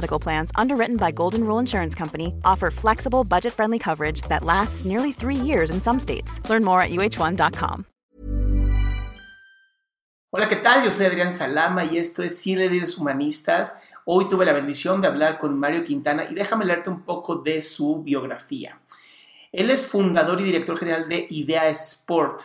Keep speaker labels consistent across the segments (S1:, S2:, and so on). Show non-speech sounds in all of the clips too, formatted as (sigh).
S1: Medical Plans, underwritten by Golden Rule Insurance Company, offer flexible, budget friendly coverage that lasts nearly three years in some states. Learn more at uh1.com.
S2: Hola, ¿qué tal? Yo soy Adrián Salama y esto es Cine Líderes Humanistas. Hoy tuve la bendición de hablar con Mario Quintana y déjame leerte un poco de su biografía. Él es fundador y director general de Idea Sport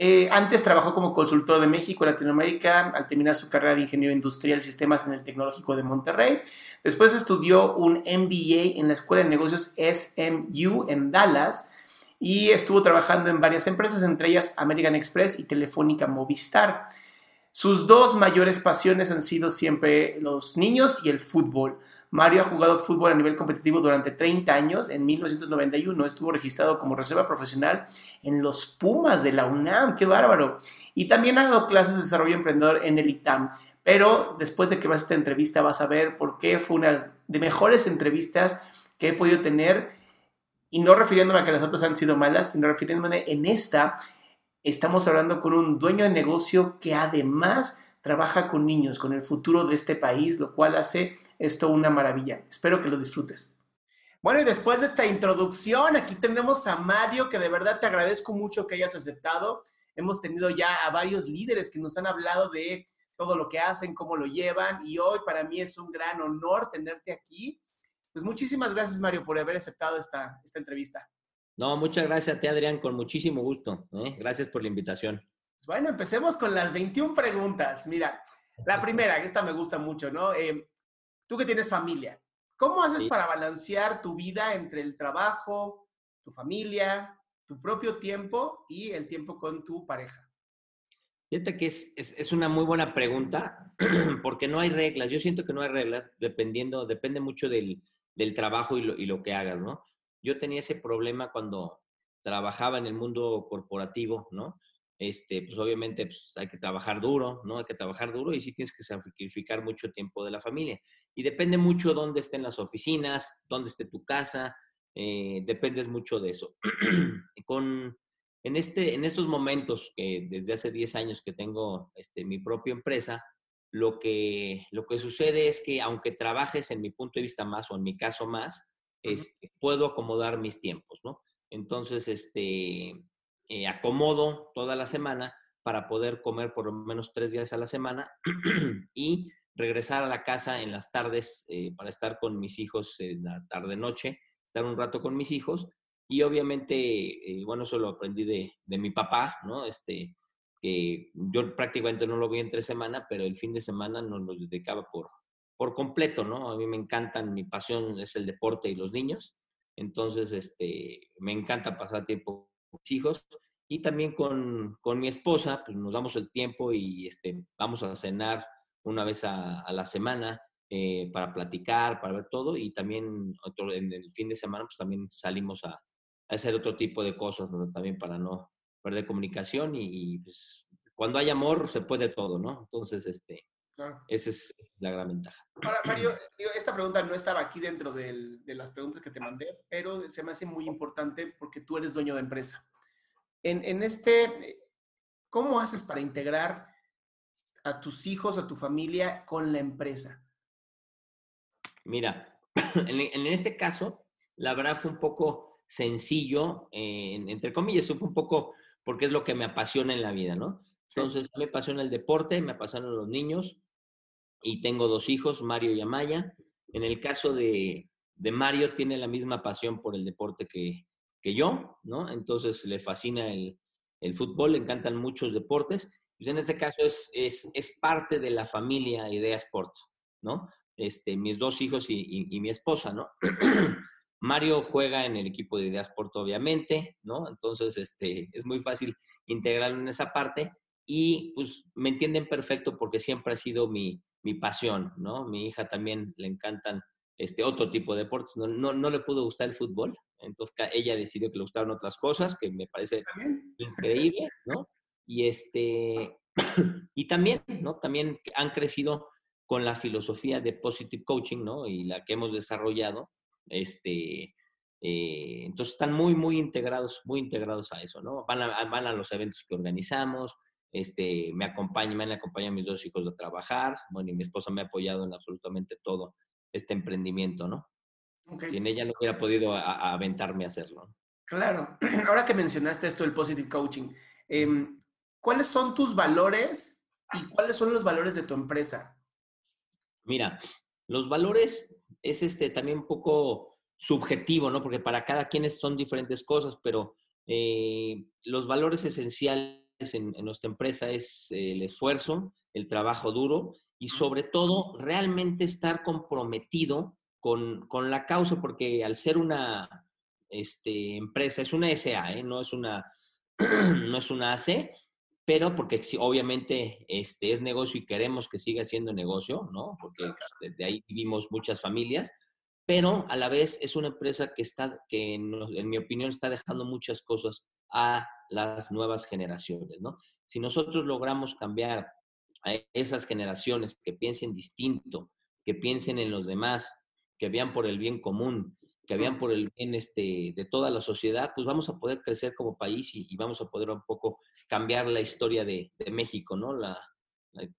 S2: eh, antes trabajó como consultor de México y Latinoamérica al terminar su carrera de ingeniero industrial y sistemas en el Tecnológico de Monterrey. Después estudió un MBA en la Escuela de Negocios SMU en Dallas y estuvo trabajando en varias empresas, entre ellas American Express y Telefónica Movistar. Sus dos mayores pasiones han sido siempre los niños y el fútbol. Mario ha jugado fútbol a nivel competitivo durante 30 años. En 1991 estuvo registrado como reserva profesional en los Pumas de la UNAM. ¡Qué bárbaro! Y también ha dado clases de desarrollo emprendedor en el ITAM. Pero después de que vas a esta entrevista vas a ver por qué fue una de mejores entrevistas que he podido tener. Y no refiriéndome a que las otras han sido malas, sino refiriéndome en esta. Estamos hablando con un dueño de negocio que además trabaja con niños, con el futuro de este país, lo cual hace esto una maravilla. Espero que lo disfrutes. Bueno, y después de esta introducción, aquí tenemos a Mario, que de verdad te agradezco mucho que hayas aceptado. Hemos tenido ya a varios líderes que nos han hablado de todo lo que hacen, cómo lo llevan, y hoy para mí es un gran honor tenerte aquí. Pues muchísimas gracias, Mario, por haber aceptado esta, esta entrevista.
S3: No, muchas gracias a ti, Adrián, con muchísimo gusto. ¿eh? Gracias por la invitación.
S2: Bueno, empecemos con las 21 preguntas. Mira, la primera, esta me gusta mucho, ¿no? Eh, tú que tienes familia, ¿cómo haces para balancear tu vida entre el trabajo, tu familia, tu propio tiempo y el tiempo con tu pareja?
S3: Fíjate que es, es, una muy buena pregunta (clears throat) porque no hay reglas. Yo siento que no hay reglas dependiendo, depende mucho del, del trabajo y lo, y lo que hagas, ¿no? Yo tenía ese problema cuando trabajaba en el mundo corporativo, ¿no? Este, pues obviamente pues, hay que trabajar duro, ¿no? Hay que trabajar duro y sí tienes que sacrificar mucho tiempo de la familia. Y depende mucho dónde estén las oficinas, dónde esté tu casa, eh, dependes mucho de eso. (clears throat) Con, en, este, en estos momentos, que desde hace 10 años que tengo este, mi propia empresa, lo que, lo que sucede es que aunque trabajes en mi punto de vista más o en mi caso más, este, puedo acomodar mis tiempos, ¿no? Entonces, este, eh, acomodo toda la semana para poder comer por lo menos tres días a la semana (clears throat) y regresar a la casa en las tardes eh, para estar con mis hijos en la tarde-noche, estar un rato con mis hijos. Y obviamente, eh, bueno, eso lo aprendí de, mi papá, ¿no? Este, que yo prácticamente no lo vi entre semana, pero el fin de semana nos lo dedicaba por, por completo, ¿no? A mí me encantan, mi pasión es el deporte y los niños. Entonces, este, me encanta pasar tiempo hijos y también con, con, mi esposa, pues nos damos el tiempo y este, vamos a cenar una vez a, la semana eh, para platicar, para ver todo y también otro, en el fin de semana pues también salimos a, hacer otro tipo de cosas también para no perder comunicación y, y, pues cuando hay amor se puede todo, ¿no? Entonces, este, Claro. Esa es la gran ventaja.
S2: Ahora, Mario, esta pregunta no estaba aquí dentro del, de las preguntas que te mandé, pero se me hace muy importante porque tú eres dueño de empresa. En, en este, ¿cómo haces para integrar a tus hijos, a tu familia con la empresa?
S3: Mira, (clears throat) en, en este caso, la verdad fue un poco sencillo, eh, entre comillas, fue un poco porque es lo que me apasiona en la vida, ¿no? Entonces, me apasiona el deporte, me apasionan los niños, y tengo dos hijos, Mario y Amaya. En el caso de, de Mario, tiene la misma pasión por el deporte que, que yo, ¿no? Entonces le fascina el, el fútbol, le encantan muchos deportes. Pues en este caso es, es, es parte de la familia Idea Sport, ¿no? Este, mis dos hijos y, mi esposa, ¿no? (clears throat) Mario juega en el equipo de Idea Sport, obviamente, ¿no? Entonces, este, es muy fácil integrarlo en esa parte y pues me entienden perfecto porque siempre ha sido mi, mi pasión, ¿no? Mi hija también le encantan este otro tipo de deportes, no, no, no le pudo gustar el fútbol, entonces ella decidió que le gustaron otras cosas, que me parece increíble, ¿no? Y este, (clears throat) y también, ¿no? También han crecido con la filosofía de Positive Coaching, ¿no? Y la que hemos desarrollado, este, eh, entonces están muy, muy integrados, muy integrados a eso, ¿no? Van a, van a los eventos que organizamos, este, me acompañan, me han acompañado mis dos hijos a trabajar, bueno, y mi esposa me ha apoyado en absolutamente todo este emprendimiento, ¿no? Sin ella no hubiera podido aventarme a hacerlo.
S2: Claro. (clears throat) Ahora que mencionaste esto del Positive Coaching, em, ¿cuáles son tus valores y cuáles son los valores de tu empresa?
S3: Mira, los valores es este también un poco subjetivo, ¿no? Porque para cada quien son diferentes cosas, pero eh, los valores esenciales en, nuestra empresa es el esfuerzo, el trabajo duro y sobre todo realmente estar comprometido con, la causa, porque al ser una este, empresa, es una SA, ¿eh? no, es una, (clears throat) no es una AC, pero porque obviamente este, es negocio y queremos que siga siendo negocio, ¿no? Porque desde ahí vivimos muchas familias, pero a la vez es una empresa que está, que en, mi opinión está dejando muchas cosas a las nuevas generaciones, ¿no? Si nosotros logramos cambiar a esas generaciones que piensen distinto, que piensen en los demás, que vean por el bien común, que vean por el bien este, de toda la sociedad, pues vamos a poder crecer como país y, vamos a poder un poco cambiar la historia de, México, ¿no? La,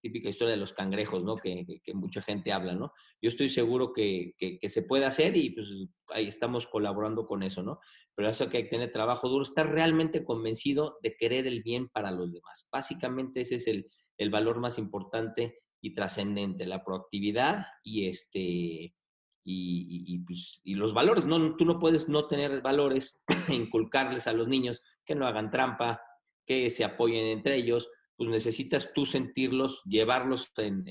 S3: típica historia de los cangrejos, ¿no? Que, mucha gente habla, ¿no? Yo estoy seguro que, se puede hacer y pues ahí estamos colaborando con eso, ¿no? Pero eso que hay que tener trabajo duro, estar realmente convencido de querer el bien para los demás. Básicamente ese es el, el valor más importante y trascendente, la proactividad y este y, pues, y, los valores. No, tú no puedes no tener valores, (clears throat) inculcarles a los niños que no hagan trampa, que se apoyen entre ellos, pues necesitas tú sentirlos, llevarlos en,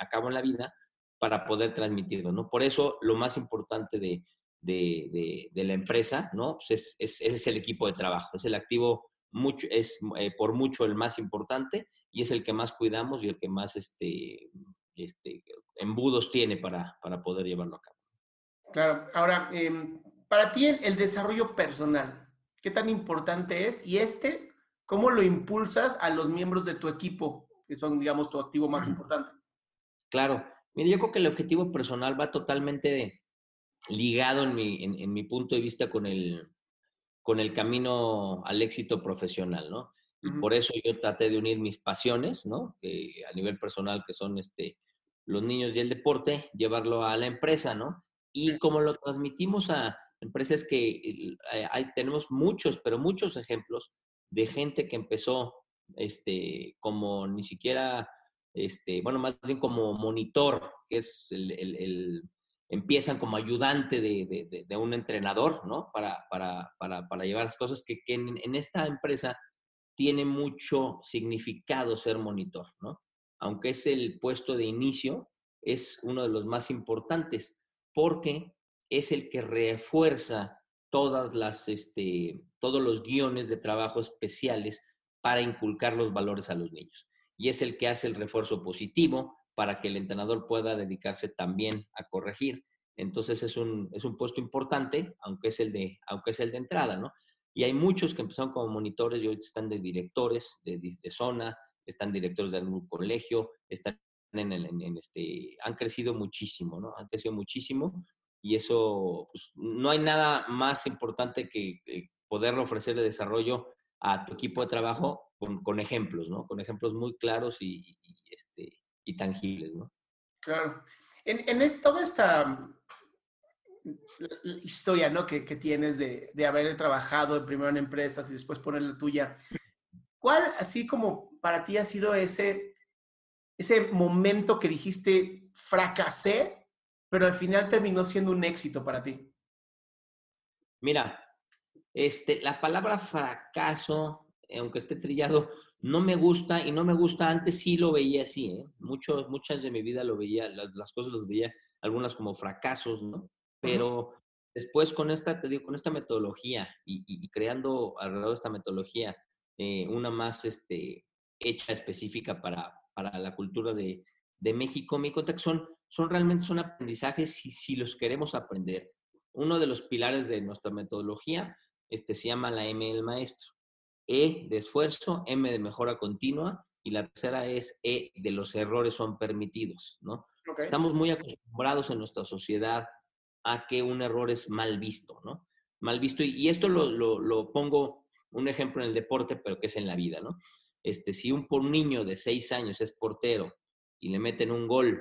S3: a cabo en la vida para poder transmitirlos, ¿no? Por eso lo más importante de, de, de, la empresa, ¿no? Pues es, es, el equipo de trabajo, es el activo, mucho, es eh, por mucho el más importante y es el que más cuidamos y el que más este, este, embudos tiene para, para poder llevarlo a cabo.
S2: Claro, ahora, em, para ti el, desarrollo personal, ¿qué tan importante es? Y este, ¿cómo lo impulsas a los miembros de tu equipo, que son, digamos, tu activo más importante?
S3: Claro, mire, yo creo que el objetivo personal va totalmente ligado en mi, en, mi punto de vista con el, con el camino al éxito profesional, ¿no? Y por eso yo traté de unir mis pasiones, ¿no? a nivel personal, que son este, los niños y el deporte, llevarlo a la empresa, ¿no? Y como lo transmitimos a empresas que hay, tenemos muchos, pero muchos ejemplos de gente que empezó este, como ni siquiera, este, bueno, más bien como monitor, que es el, empiezan como ayudante de, de, un entrenador, ¿no? Para, para, para, para, llevar las cosas que, que en, en, esta empresa tiene mucho significado ser monitor, ¿no? Aunque es el puesto de inicio, es uno de los más importantes porque es el que refuerza todas las, este, todos los guiones de trabajo especiales para inculcar los valores a los niños. Y es el que hace el refuerzo positivo para que el entrenador pueda dedicarse también a corregir. Entonces es un, es un puesto importante, aunque es, el de, aunque es el de entrada, ¿no? Y hay muchos que empezaron como monitores y hoy están de directores de, de zona, están directores de algún colegio, están en, este, han crecido muchísimo, ¿no? Han crecido muchísimo y eso, pues, no hay nada más importante que, ofrecer de desarrollo a tu equipo de trabajo con, ejemplos, ¿no? Con ejemplos muy claros y, este, y tangibles, ¿no?
S2: Claro. En, en toda esta mm, historia, ¿no? Que, que tienes de, de, haber trabajado primero en empresas y después poner la tuya, ¿cuál, así como para ti ha sido ese ese momento que dijiste, fracasé, pero al final terminó siendo un éxito para ti?
S3: Mira, este, la palabra fracaso aunque esté trillado, no me gusta y no me gusta. Antes sí lo veía así, ¿eh? Mucho, muchas de mi vida lo veía, las, cosas las veía, algunas como fracasos, ¿no? Pero después con esta, te digo, con esta metodología y, creando alrededor de esta metodología eh, una más este, hecha específica para, para la cultura de, de México, me cuenta que son, son realmente son aprendizajes si, si los queremos aprender. Uno de los pilares de nuestra metodología este, se llama la M del maestro. E de esfuerzo, M de mejora continua y la tercera es E de los errores son permitidos, ¿no? Estamos muy acostumbrados en nuestra sociedad a que un error es mal visto, ¿no? Mal visto. Y, esto lo, lo, pongo un ejemplo en el deporte, pero que es en la vida, ¿no? Este, si un, por niño de seis años es portero y le meten un gol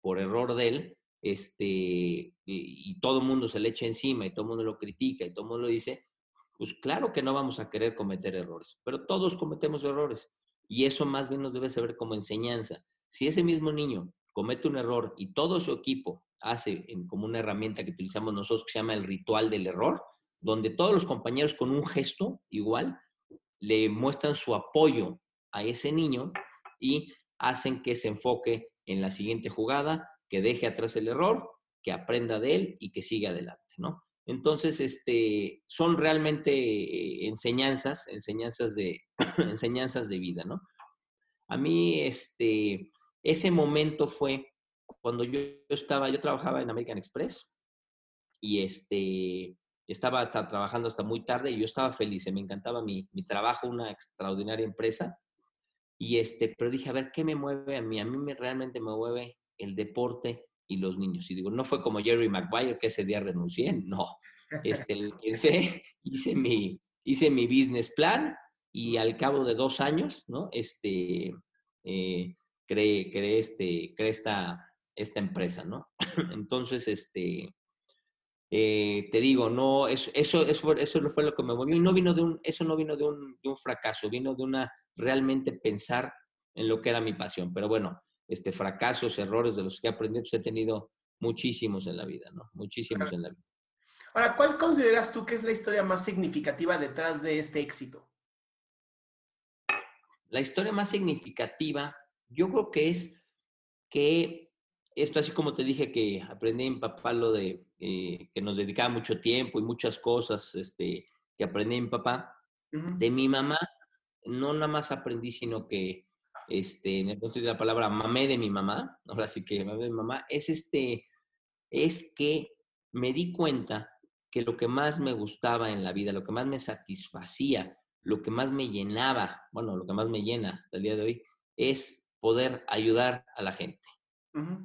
S3: por error de él, este, y, y todo el mundo se le echa encima y todo el mundo lo critica y todo el mundo lo dice, pues claro que no vamos a querer cometer errores, pero todos cometemos errores y eso más bien nos debe saber como enseñanza. Si ese mismo niño comete un error y todo su equipo hace como una herramienta que utilizamos nosotros que se llama el ritual del error, donde todos los compañeros con un gesto igual le muestran su apoyo a ese niño y hacen que se enfoque en la siguiente jugada, que deje atrás el error, que aprenda de él y que siga adelante, ¿no? Entonces, este, son realmente enseñanzas, enseñanzas de, (coughs) enseñanzas de vida, ¿no? A mí, este, ese momento fue cuando yo, estaba, yo trabajaba en American Express y este, estaba trabajando hasta muy tarde y yo estaba feliz, me encantaba mi, mi trabajo, una extraordinaria empresa. Y este, pero dije, a ver, ¿qué me mueve a mí? A mí me, realmente me mueve el deporte y los niños. Y digo, no fue como Jerry Maguire que ese día renuncié, no. Este, pensé, (laughs) hice mi, hice mi business plan y al cabo de dos años, ¿no? Este, eh, creé, creé, este, creé esta, esta empresa, ¿no? (laughs) Entonces, este, eh, te digo, no, eso, eso, eso, eso fue lo que me movió y no vino de un, eso no vino de un, de un fracaso, vino de una realmente pensar en lo que era mi pasión. Pero bueno, este, fracasos, errores de los que he aprendido, pues he tenido muchísimos en la vida, ¿no? Muchísimos en la vida.
S2: Ahora, ¿cuál consideras tú que es la historia más significativa detrás de este éxito?
S3: La historia más significativa, yo creo que es que esto, así como te dije que aprendí en papá lo de eh, que nos dedicaba mucho tiempo y muchas cosas este, que aprendí en papá, de mi mamá, no nada más aprendí, sino que este, en el sentido de la palabra mamé de mi mamá, ahora sí que mamé de mi mamá, es este, es que me di cuenta que lo que más me gustaba en la vida, lo que más me satisfacía, lo que más me llenaba, bueno, lo que más me llena el día de hoy, es poder ayudar a la gente.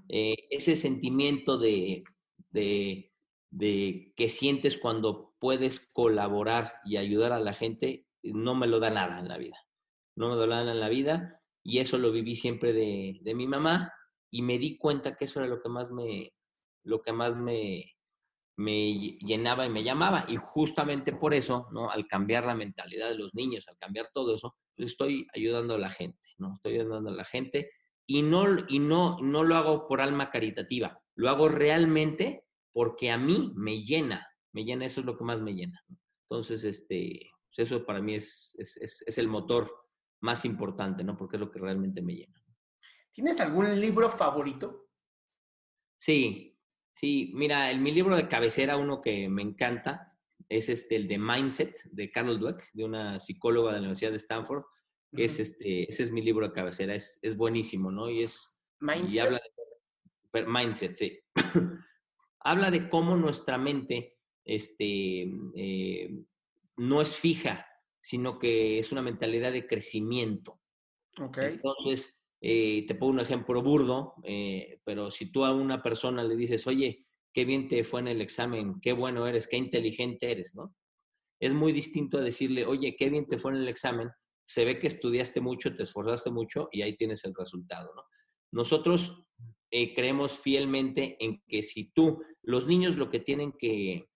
S3: Eh, ese sentimiento de, de, de, que sientes cuando puedes colaborar y ayudar a la gente, no me lo da nada en la vida. No me lo da nada en la vida y eso lo viví siempre de, de, mi mamá y me di cuenta que eso era lo que más me, lo que más me, me llenaba y me llamaba. Y justamente por eso, ¿no? Al cambiar la mentalidad de los niños, al cambiar todo eso, estoy ayudando a la gente, ¿no? Estoy ayudando a la gente y no, y no, no lo hago por alma caritativa, lo hago realmente porque a mí me llena, me llena, eso es lo que más me llena. Entonces, este, pues eso para mí es, es, es el motor más importante, ¿no? Porque es lo que realmente me llena.
S2: ¿Tienes algún libro favorito?
S3: Sí, sí. Mira, el, mi libro de cabecera, uno que me encanta, es este, el de Mindset, de Carol Dweck, de una psicóloga de la Universidad de Stanford. Que es este, ese es mi libro de cabecera, es, es buenísimo, ¿no? Y es...
S2: Mindset.
S3: habla de, mindset, sí. (coughs) habla de cómo nuestra mente este, eh, no es fija, sino que es una mentalidad de crecimiento.
S2: Okay.
S3: Entonces, eh, te pongo un ejemplo burdo, eh, pero si tú a una persona le dices, oye, qué bien te fue en el examen, qué bueno eres, qué inteligente eres, ¿no? Es muy distinto a decirle, oye, qué bien te fue en el examen, se ve que estudiaste mucho, te esforzaste mucho y ahí tienes el resultado, ¿no? Nosotros eh, creemos fielmente en que si tú, los niños lo que tienen que,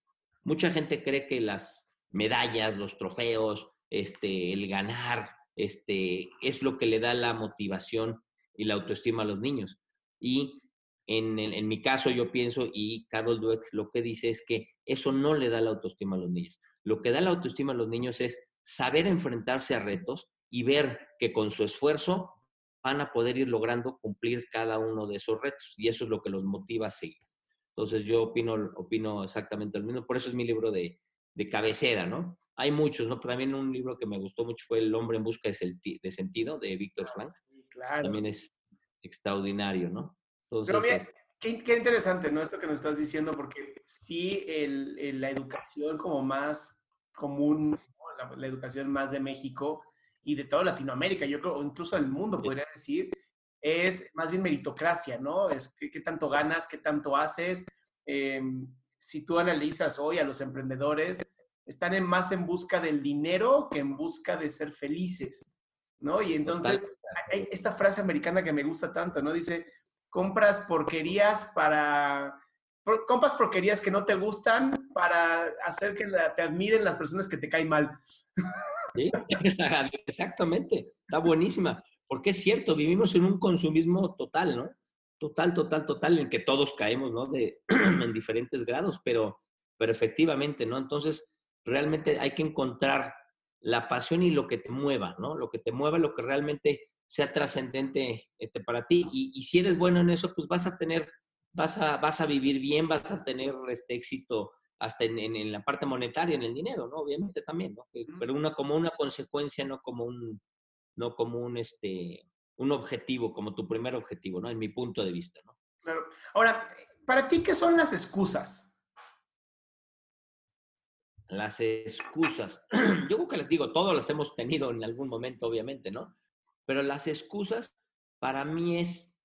S3: mucha gente cree que las medallas, los trofeos, este, el ganar, este, es lo que le da la motivación y la autoestima a los niños. Y en, en, mi caso yo pienso, y Carol Dweck lo que dice es que eso no le da la autoestima a los niños. Lo que da la autoestima a los niños es saber enfrentarse a retos y ver que con su esfuerzo van a poder ir logrando cumplir cada uno de esos retos. Y eso es lo que los motiva a seguir. Entonces yo opino, opino exactamente lo mismo. Por eso es mi libro de, de cabecera, ¿no? Hay muchos, ¿no? Pero también un libro que me gustó mucho fue El hombre en busca de, sentido, de Víctor ah, Frank. claro. También es extraordinario, ¿no?
S2: Pero bien, qué, qué, interesante, ¿no? Esto que nos estás diciendo, porque sí, el, la educación como más común, la, educación más de México y de toda Latinoamérica, yo creo, incluso del mundo, podría decir, es más bien meritocracia, ¿no? Es qué, tanto ganas, qué tanto haces. Em, si tú analizas hoy a los emprendedores, están en más en busca del dinero que en busca de ser felices, ¿no? Y entonces, hay esta frase americana que me gusta tanto, ¿no? Dice, compras porquerías para... compras porquerías que no te gustan para hacer que te admiren las personas que te caen mal.
S3: Sí, (laughs) exactamente. Está buenísima. Porque es cierto, vivimos en un consumismo total, ¿no? Total, total, total, en que todos caemos, ¿no? De, (clears throat) en diferentes grados, pero, pero efectivamente, ¿no? Entonces, realmente hay que encontrar la pasión y lo que te mueva, ¿no? Lo que te mueva, lo que realmente sea trascendente este, para ti. Y, si eres bueno en eso, pues vas a tener, vas a, vas a vivir bien, vas a tener este éxito hasta en, en, la parte monetaria, en el dinero, ¿no? Obviamente también, ¿no? Pero una, como una consecuencia, no como un, no como un, este, un objetivo, como tu primer objetivo, ¿no? En mi punto de vista, ¿no?
S2: Claro. Ahora, para ti, ¿qué son las excusas?
S3: Las excusas. (clears throat) Yo creo que les digo, todos las hemos tenido en algún momento, obviamente, ¿no? Pero las excusas para mí es,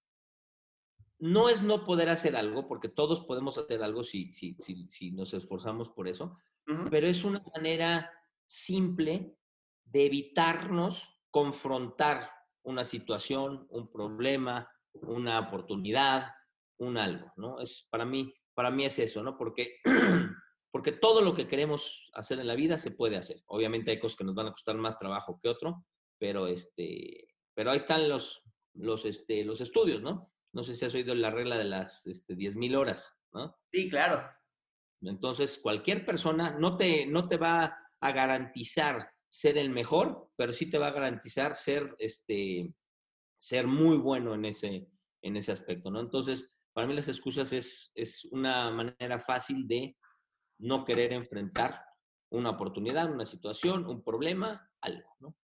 S3: no es no poder hacer algo, porque todos podemos hacer algo si, si, si, si nos esforzamos por eso, pero es una manera simple de evitarnos confrontar una situación, un problema, una oportunidad, un algo, ¿no? Es, para, mí, para mí es eso, ¿no? Porque, (clears throat) porque todo lo que queremos hacer en la vida se puede hacer. Obviamente hay cosas que nos van a costar más trabajo que otro, pero, este, pero ahí están los, los, este, los estudios, ¿no? No sé si has oído la regla de las este, 10.000 horas, ¿no?
S2: Sí, claro.
S3: Entonces, cualquier persona no te, no te va a garantizar ser el mejor, pero sí te va a garantizar ser, este, ser muy bueno en ese, en ese aspecto, ¿no? Entonces, para mí las excusas es, es una manera fácil de no querer enfrentar una oportunidad, una situación, un problema, algo, ¿no?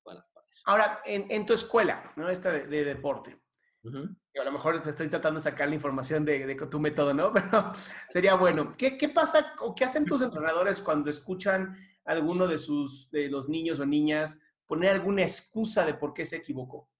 S2: Ahora, en, tu escuela, ¿no? Esta de, deporte. A lo mejor te estoy tratando de sacar la información de, de, tu método, ¿no? (laughs) Pero sería bueno. ¿Qué, ¿Qué, pasa o qué hacen tus entrenadores cuando escuchan alguno de, sus, de los niños o niñas poner alguna excusa de por qué se equivocó?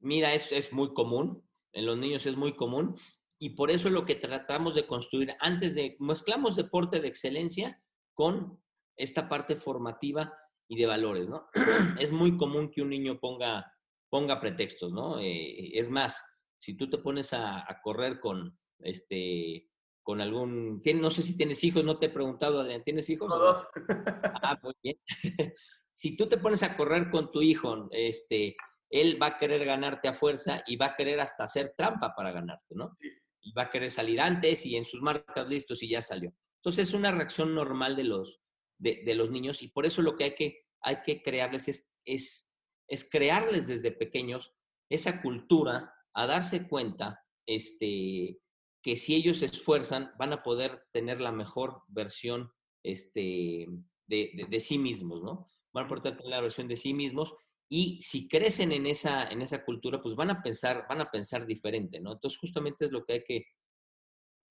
S3: Mira, es, es muy común, en los niños es muy común, y por eso es lo que tratamos de construir antes de, mezclamos deporte de excelencia con esta parte formativa y de valores, ¿no? (clears throat) Es muy común que un niño ponga, ponga pretextos, ¿no? Eh, es más, si tú te pones a, a correr con, este, con algún, no sé si tienes hijos, no te he preguntado, Adrián, ¿tienes hijos?
S2: dos. (laughs)
S3: Ah, muy bien. (laughs) si tú te pones a correr con tu hijo, este, él va a querer ganarte a fuerza y va a querer hasta hacer trampa para ganarte, ¿no? Y va a querer salir antes y en sus marcas listos y ya salió. Entonces es una reacción normal de los, de, los niños y por eso lo que hay que, hay que crearles es, es, es crearles desde pequeños esa cultura a darse cuenta este, que si ellos se esfuerzan, van a poder tener la mejor versión este, de, sí mismos, ¿no? Van a poder tener la versión de sí mismos y si crecen en esa, en esa cultura, pues van a pensar, van a pensar diferente, ¿no? Entonces, justamente es lo que hay que,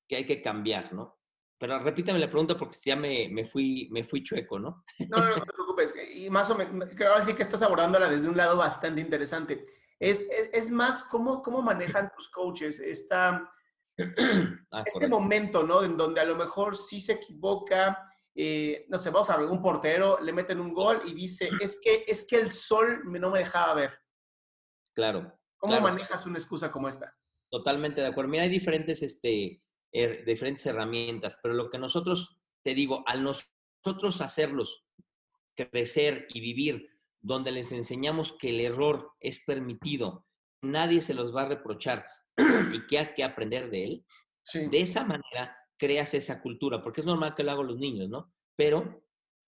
S3: que, hay que cambiar, ¿no? Pero repítame la pregunta porque ya me, me, fui, me fui chueco, ¿no?
S2: No, no, no te preocupes. Y más o menos, creo ahora sí que estás abordándola desde un lado bastante interesante. Es, es, más, ¿cómo, ¿cómo manejan tus coaches esta (clears throat) Ah, este momento, ¿no? En donde a lo mejor sí se equivoca, eh, no sé, vamos a ver, un portero, le meten un gol y dice, (clears throat) es que, es que el sol no me dejaba ver.
S3: Claro.
S2: ¿Cómo manejas una excusa como esta?
S3: Totalmente de acuerdo. Mira, hay diferentes, este, er, diferentes herramientas, pero lo que nosotros, te digo, al nosotros hacerlos crecer y vivir, donde les enseñamos que el error es permitido, nadie se los va a reprochar. (clears throat) y que hay que aprender de él, de esa manera creas esa cultura, porque es normal que lo hagan los niños, ¿no? Pero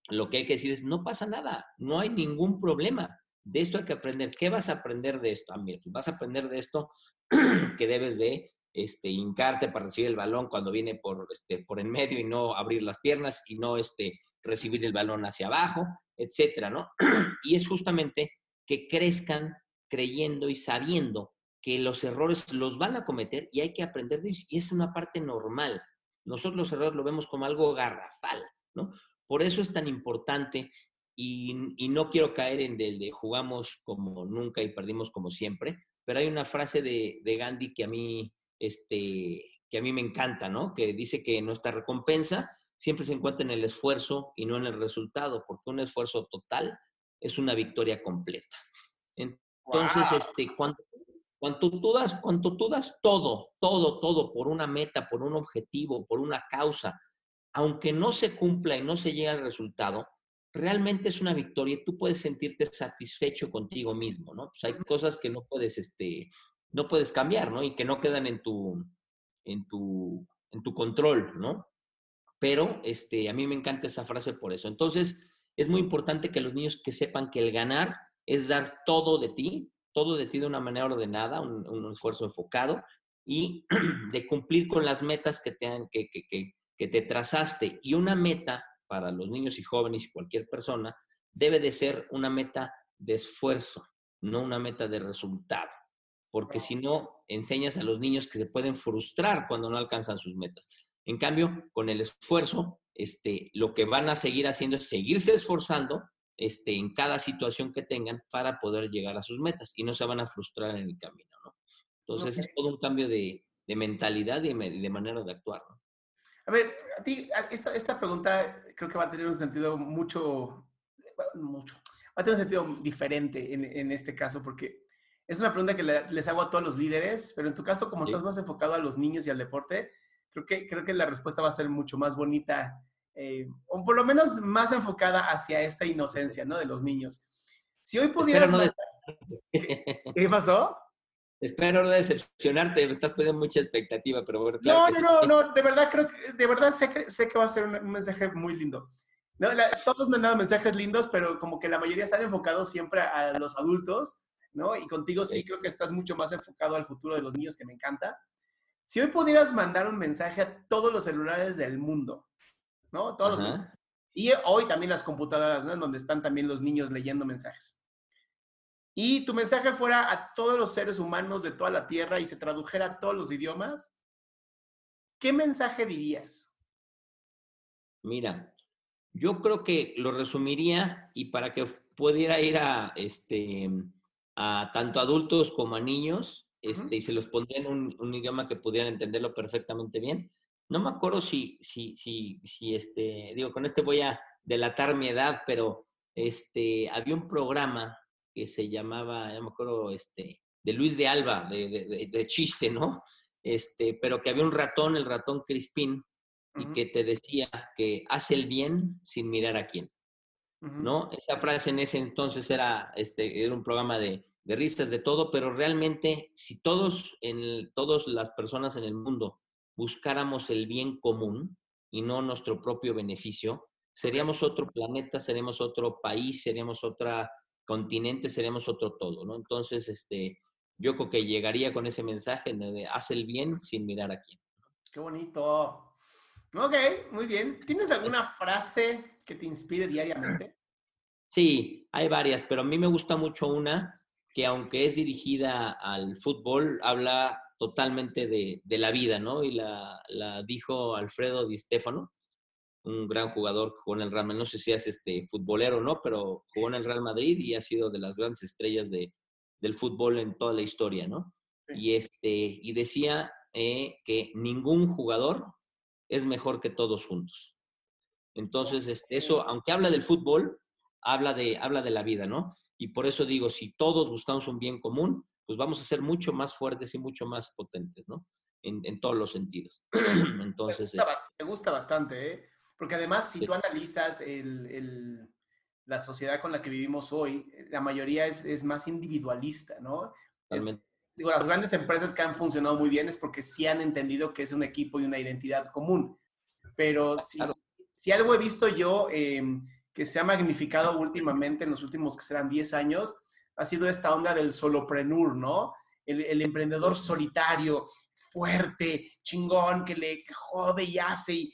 S3: lo que hay que decir es, no pasa nada, no hay ningún problema. De esto hay que aprender. ¿Qué vas a aprender de esto? Amir? Pues vas a aprender de esto (clears throat) que debes de este, hincarte para recibir el balón cuando viene por, este, por en medio y no abrir las piernas y no este, recibir el balón hacia abajo, etcétera, ¿no? (clears throat) Y es justamente que crezcan creyendo y sabiendo que los errores los van a cometer y hay que aprender de ellos. Y es una parte normal. Nosotros los errores lo vemos como algo garrafal, ¿no? Por eso es tan importante y, no quiero caer en el de jugamos como nunca y perdimos como siempre, pero hay una frase de, de Gandhi que a mí este, que a mí me encanta, ¿no? Que dice que nuestra recompensa siempre se encuentra en el esfuerzo y no en el resultado, porque un esfuerzo total es una victoria completa. Entonces, este, cuando, cuando, tú das, cuando tú das todo, todo, todo por una meta, por un objetivo, por una causa, aunque no se cumpla y no se llegue al resultado, realmente es una victoria y tú puedes sentirte satisfecho contigo mismo, ¿no? Pues hay cosas que no puedes, este, no puedes cambiar, ¿no? Y que no quedan en tu, en tu, en tu control, ¿no? Pero este, a mí me encanta esa frase por eso. Entonces, es muy importante que los niños que sepan que el ganar es dar todo de ti, todo de ti de una manera ordenada, un, esfuerzo enfocado y (clears throat) de cumplir con las metas que te, que, que, que te trazaste. Y una meta para los niños y jóvenes y cualquier persona debe de ser una meta de esfuerzo, no una meta de resultado porque si no, enseñas a los niños que se pueden frustrar cuando no alcanzan sus metas. En cambio, con el esfuerzo, este, lo que van a seguir haciendo es seguirse esforzando este, en cada situación que tengan para poder llegar a sus metas y no se van a frustrar en el camino, ¿no? Entonces es todo un cambio de, mentalidad y de, manera de actuar, ¿no?
S2: A ver, a ti, esta, esta pregunta creo que va a tener un sentido mucho, mucho, va a tener un sentido diferente en, en este caso, porque es una pregunta que les hago a todos los líderes, pero en tu caso, como estás más enfocado a los niños y al deporte, creo que, creo que la respuesta va a ser mucho más bonita, eh, o por lo menos más enfocada hacia esta inocencia, ¿no? De los niños. Si hoy pudieras... ¿Qué, pasó?
S3: Espero no decepcionarte, me estás poniendo mucha expectativa, pero bueno,
S2: claro No, no, no, de verdad creo que, de verdad sé que, sé que va a ser un, mensaje muy lindo. todos me han dado mensajes lindos, pero como que la mayoría están enfocados siempre a los adultos ¿no? Y contigo sí, creo que estás mucho más enfocado al futuro de los niños, que me encanta. Si hoy pudieras mandar un mensaje a todos los celulares del mundo, ¿no? Todos los Y hoy también las computadoras, ¿no? En donde están también los niños leyendo mensajes. Y tu mensaje fuera a todos los seres humanos de toda la Tierra y se tradujera a todos los idiomas, ¿qué mensaje dirías?
S3: Mira, yo creo que lo resumiría y para que pudiera ir a este a tanto adultos como a niños, este, y se los pondría en un, idioma que pudieran entenderlo perfectamente bien. No me acuerdo si, si, si, si, este, digo, con este voy a delatar mi edad, pero este, había un programa que se llamaba, no me acuerdo, este, de Luis de Alba, de, de, chiste, ¿no? Este, pero que había un ratón, el ratón Crispín, y que te decía que hace el bien sin mirar a quién. ¿no? Esa frase en ese entonces era, este, era un programa de, de risas, de todo, pero realmente si todos, en, todas las personas en el mundo buscáramos el bien común y no nuestro propio beneficio, seríamos otro planeta, seríamos otro país, seríamos otro continente, seríamos otro todo, ¿no? Entonces, este, yo creo que llegaría con ese mensaje de haz el bien sin mirar a quién.
S2: Qué bonito. Ok, muy bien. ¿Tienes alguna frase que te inspire diariamente?
S3: Sí, hay varias, pero a mí me gusta mucho una que aunque es dirigida al fútbol, habla totalmente de, la vida, ¿no? Y la, dijo Alfredo Di Stefano, un gran jugador que jugó en el Real Madrid, no sé si es este futbolero o no, pero jugó en el Real Madrid y ha sido de las grandes estrellas de, del fútbol en toda la historia, ¿no? Y, este, y decía eh, que ningún jugador es mejor que todos juntos. Entonces, este, eso, aunque habla del fútbol, habla de, habla de la vida, ¿no? Y por eso digo, si todos buscamos un bien común, pues vamos a ser mucho más fuertes y mucho más potentes, ¿no? En, todos los sentidos. (clears throat) Entonces...
S2: Me gusta, me gusta bastante, ¿eh? Porque además, si tú analizas el, la sociedad con la que vivimos hoy, la mayoría es, es más individualista, ¿no? digo, las grandes empresas que han funcionado muy bien es porque sí han entendido que es un equipo y una identidad común. Pero si, si algo he visto yo, eh, que se ha magnificado últimamente en los últimos que serán 10 años ha sido esta onda del solopreneur, ¿no? El, emprendedor solitario, fuerte, chingón, que le jode y hace. Y,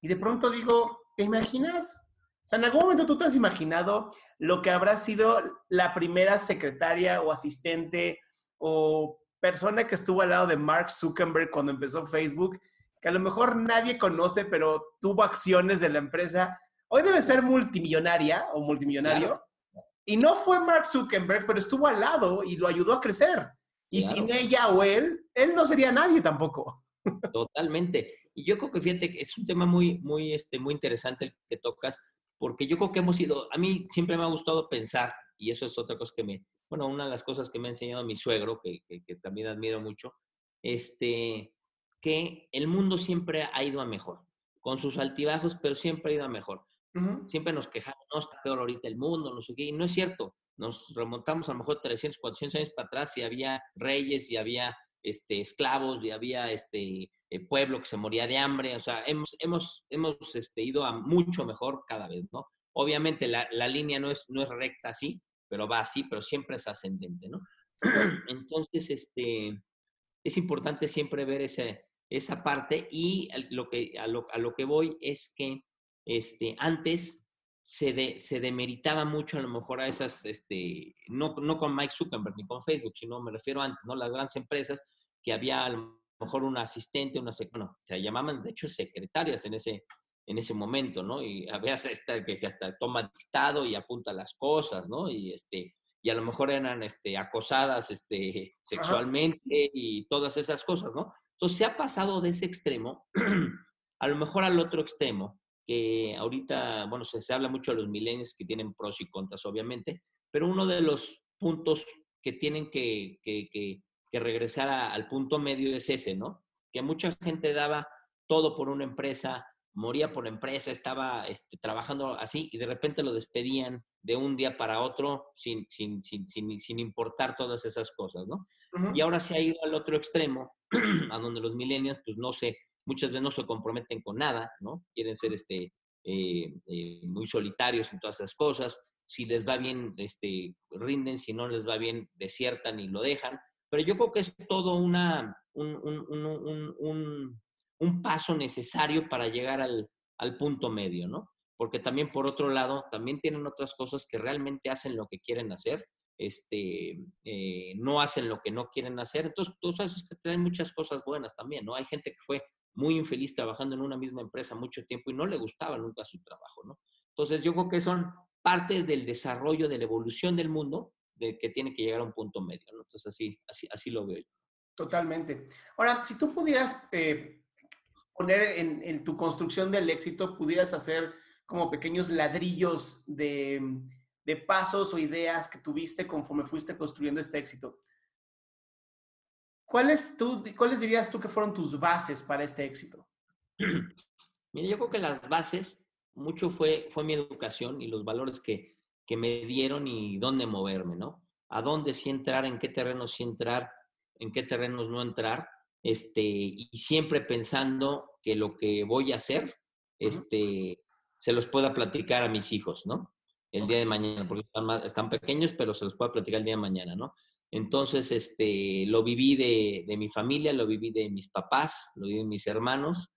S2: y de pronto digo, ¿te imaginas? O sea, en algún momento tú te has imaginado lo que habrá sido la primera secretaria o asistente o persona que estuvo al lado de Mark Zuckerberg cuando empezó Facebook, que a lo mejor nadie conoce, pero tuvo acciones de la empresa. Hoy debe ser multimillonaria o multimillonario. Y no fue Mark Zuckerberg, pero estuvo al lado y lo ayudó a crecer. Y sin ella o él, él no sería nadie tampoco.
S3: Totalmente. Y yo creo que fíjate que es un tema muy, muy, este, muy interesante el que tocas, porque yo creo que hemos ido, a mí siempre me ha gustado pensar, y eso es otra cosa que me, bueno, una de las cosas que me ha enseñado mi suegro, que, también admiro mucho, este, que el mundo siempre ha ido a mejor, con sus altibajos, pero siempre ha ido a mejor. Siempre nos quejamos, no está peor ahorita el mundo, no sé qué, y no es cierto. Nos remontamos a lo mejor 300, 400 años para atrás y había reyes y había este, esclavos y había este eh, pueblo que se moría de hambre. O sea, hemos, hemos, hemos este, ido a mucho mejor cada vez, ¿no? Obviamente la, la, línea no es, no es recta así, pero va así, pero siempre es ascendente, ¿no? (clears throat) Entonces, este, es importante siempre ver ese, esa parte y lo que, a, lo, a lo que voy es que este, antes se, de, se demeritaba mucho a lo mejor a esas, este, no, no con Mike Zuckerberg ni con Facebook, sino me refiero antes, ¿no? Las grandes empresas que había a lo mejor una asistente, una, bueno, se llamaban de hecho secretarias en ese, en ese momento, ¿no? Y había esta que hasta toma dictado y apunta las cosas, ¿no? Y este y a lo mejor eran este, acosadas este, (laughs) sexualmente y todas esas cosas, ¿no? Entonces se ha pasado de ese extremo (clears throat) a lo mejor al otro extremo, que ahorita, bueno, se, se habla mucho de los milenios que tienen pros y contras, obviamente, pero uno de los puntos que tienen que, que, que, que regresar al punto medio es ese, ¿no? Que mucha gente daba todo por una empresa, moría por la empresa, estaba este, trabajando así y de repente lo despedían de un día para otro sin, sin, sin, sin, importar todas esas cosas, ¿no? Y ahora se ha ido al otro extremo, (clears throat) a donde los millennials, pues no sé, muchas veces no se comprometen con nada, ¿no? Quieren ser este, eh, eh, muy solitarios en todas esas cosas. Si les va bien, este, rinden, si no les va bien, desiertan y lo dejan. Pero yo creo que es todo una, un, un, un, un paso necesario para llegar al, al, punto medio, ¿no? Porque también, por otro lado, también tienen otras cosas que realmente hacen lo que quieren hacer, este, eh, no hacen lo que no quieren hacer. Entonces, tú sabes que traen muchas cosas buenas también, ¿no? Hay gente que fue muy infeliz trabajando en una misma empresa mucho tiempo y no le gustaba nunca su trabajo, ¿no? Entonces, yo creo que son partes del desarrollo, de la evolución del mundo, de que tiene que llegar a un punto medio, ¿no? Entonces, así, así, lo veo yo.
S2: Totalmente. Ahora, si tú pudieras eh, poner en, tu construcción del éxito, pudieras hacer como pequeños ladrillos de, pasos o ideas que tuviste conforme fuiste construyendo este éxito. ¿Cuáles, tú, ¿Cuáles dirías tú que fueron tus bases para este éxito? (clears throat)
S3: Mira, yo creo que las bases, mucho fue, fue mi educación y los valores que, que me dieron y dónde moverme, ¿no? A dónde sí entrar, en qué terrenos sí entrar, en qué terrenos no entrar este, y siempre pensando que lo que voy a hacer, este, se los pueda platicar a mis hijos, ¿no? El día de mañana, porque están, pequeños, pero se los puedo platicar el día de mañana, ¿no? Entonces, este, lo viví de, de, mi familia, lo viví de mis papás, lo viví de mis hermanos,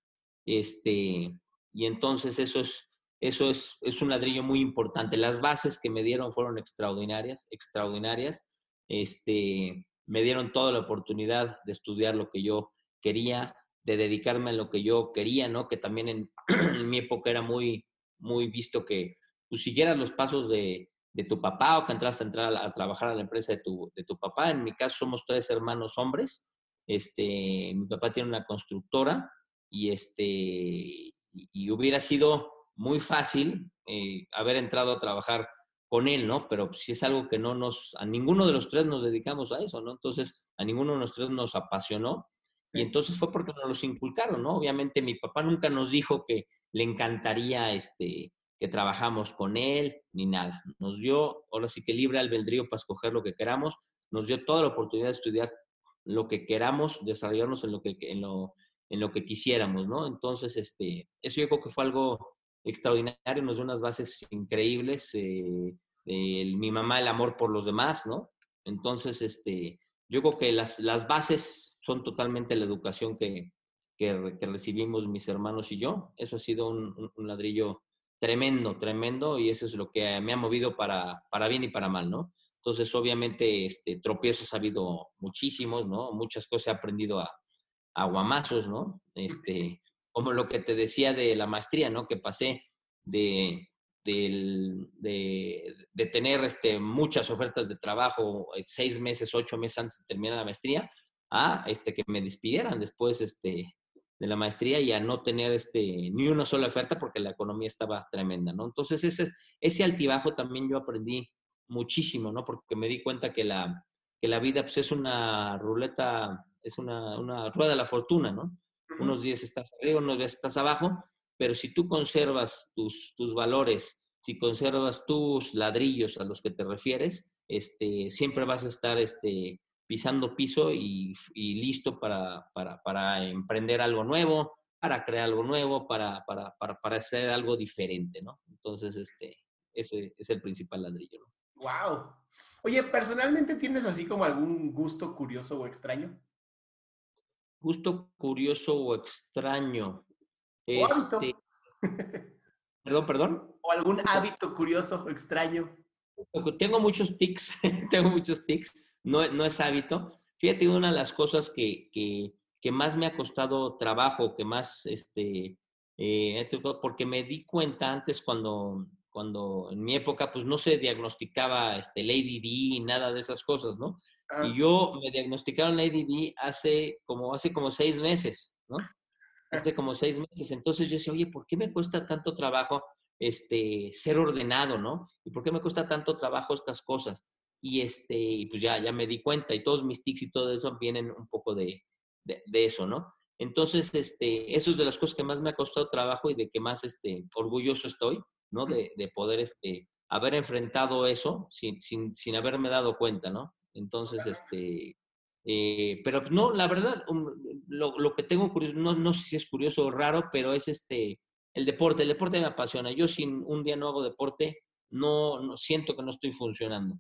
S3: este, y entonces eso es, eso es, es un ladrillo muy importante. Las bases que me dieron fueron extraordinarias, extraordinarias, este, me dieron toda la oportunidad de estudiar lo que yo quería, de dedicarme a lo que yo quería, ¿no? Que también en, (clears throat) mi época era muy, muy visto que pues, siguieras los pasos de, de tu papá o que entras a entrar a, trabajar a la empresa de tu, de tu papá. En mi caso somos tres hermanos hombres. Este, mi papá tiene una constructora y, este, y, hubiera sido muy fácil eh, haber entrado a trabajar con él, ¿no? Pero si es algo que no nos, a ninguno de los tres nos dedicamos a eso, ¿no? Entonces, a ninguno de los tres nos apasionó y entonces fue porque nos los inculcaron, ¿no? Obviamente mi papá nunca nos dijo que le encantaría este, trabajamos con él, ni nada. Nos dio, ahora sí que libre albedrío para escoger lo que queramos, nos dio toda la oportunidad de estudiar lo que queramos, desarrollarnos en lo que, en lo, en lo que quisiéramos, ¿no? Entonces, este, eso yo creo que fue algo extraordinario, nos dio unas bases increíbles. Eh, mi mamá, el amor por los demás, ¿no? Entonces, este, yo creo que las, las bases son totalmente la educación que, que, recibimos mis hermanos y yo. Eso ha sido un, ladrillo tremendo, tremendo, y eso es lo que me ha movido para, para bien y para mal, ¿no? Entonces, obviamente, este, tropiezos ha habido muchísimos, ¿no? Muchas cosas he aprendido a, a guamazos, ¿no? Este, como lo que te decía de la maestría, ¿no? Que pasé de, de, de, tener este, muchas ofertas de trabajo eh, seis meses, ocho meses antes de terminar la maestría, a este, que me despidieran después este, de la maestría y a no tener este, ni una sola oferta porque la economía estaba tremenda, ¿no? Entonces ese, ese altibajo también yo aprendí muchísimo, ¿no? Porque me di cuenta que la, que la vida pues, es una ruleta, es una, una rueda de la fortuna, ¿no? Unos días estás arriba, unos días estás abajo, pero si tú conservas tus, tus valores, si conservas tus ladrillos a los que te refieres, este, siempre vas a estar este, pisando piso y, y listo para, para, para, emprender algo nuevo, para crear algo nuevo, para, para, para, hacer algo diferente, ¿no? Entonces, este, ese es el principal ladrillo, ¿no?
S2: ¡Wow! Oye, ¿personalmente tienes así como algún gusto curioso o extraño?
S3: Gusto curioso o extraño. Este, perdón, perdón.
S2: O algún hábito curioso o extraño.
S3: Tengo muchos tics, (laughs) tengo muchos tics, no, no es hábito. Fíjate, una de las cosas que, que, que más me ha costado trabajo, que más, este, eh, porque me di cuenta antes cuando, cuando en mi época, pues no se diagnosticaba este, Lady D, nada de esas cosas, ¿no? Ah. Y yo me diagnosticaron Lady D hace como, hace como seis meses, ¿no? hace como seis meses. Entonces yo decía, oye, ¿por qué me cuesta tanto trabajo este, ser ordenado, no? ¿Y por qué me cuesta tanto trabajo estas cosas? Y, este, y pues ya, ya me di cuenta y todos mis tics y todo eso vienen un poco de, de, eso, ¿no? Entonces, este, eso es de las cosas que más me ha costado trabajo y de que más este, orgulloso estoy, ¿no? De, de poder este, haber enfrentado eso sin, sin, sin haberme dado cuenta, ¿no? Entonces, este, eh, pero no, la verdad, lo, lo, que tengo curioso, no, no sé si es curioso o raro, pero es este, el deporte. El deporte me apasiona. Yo sin un día no hago deporte, no, no siento que no estoy funcionando.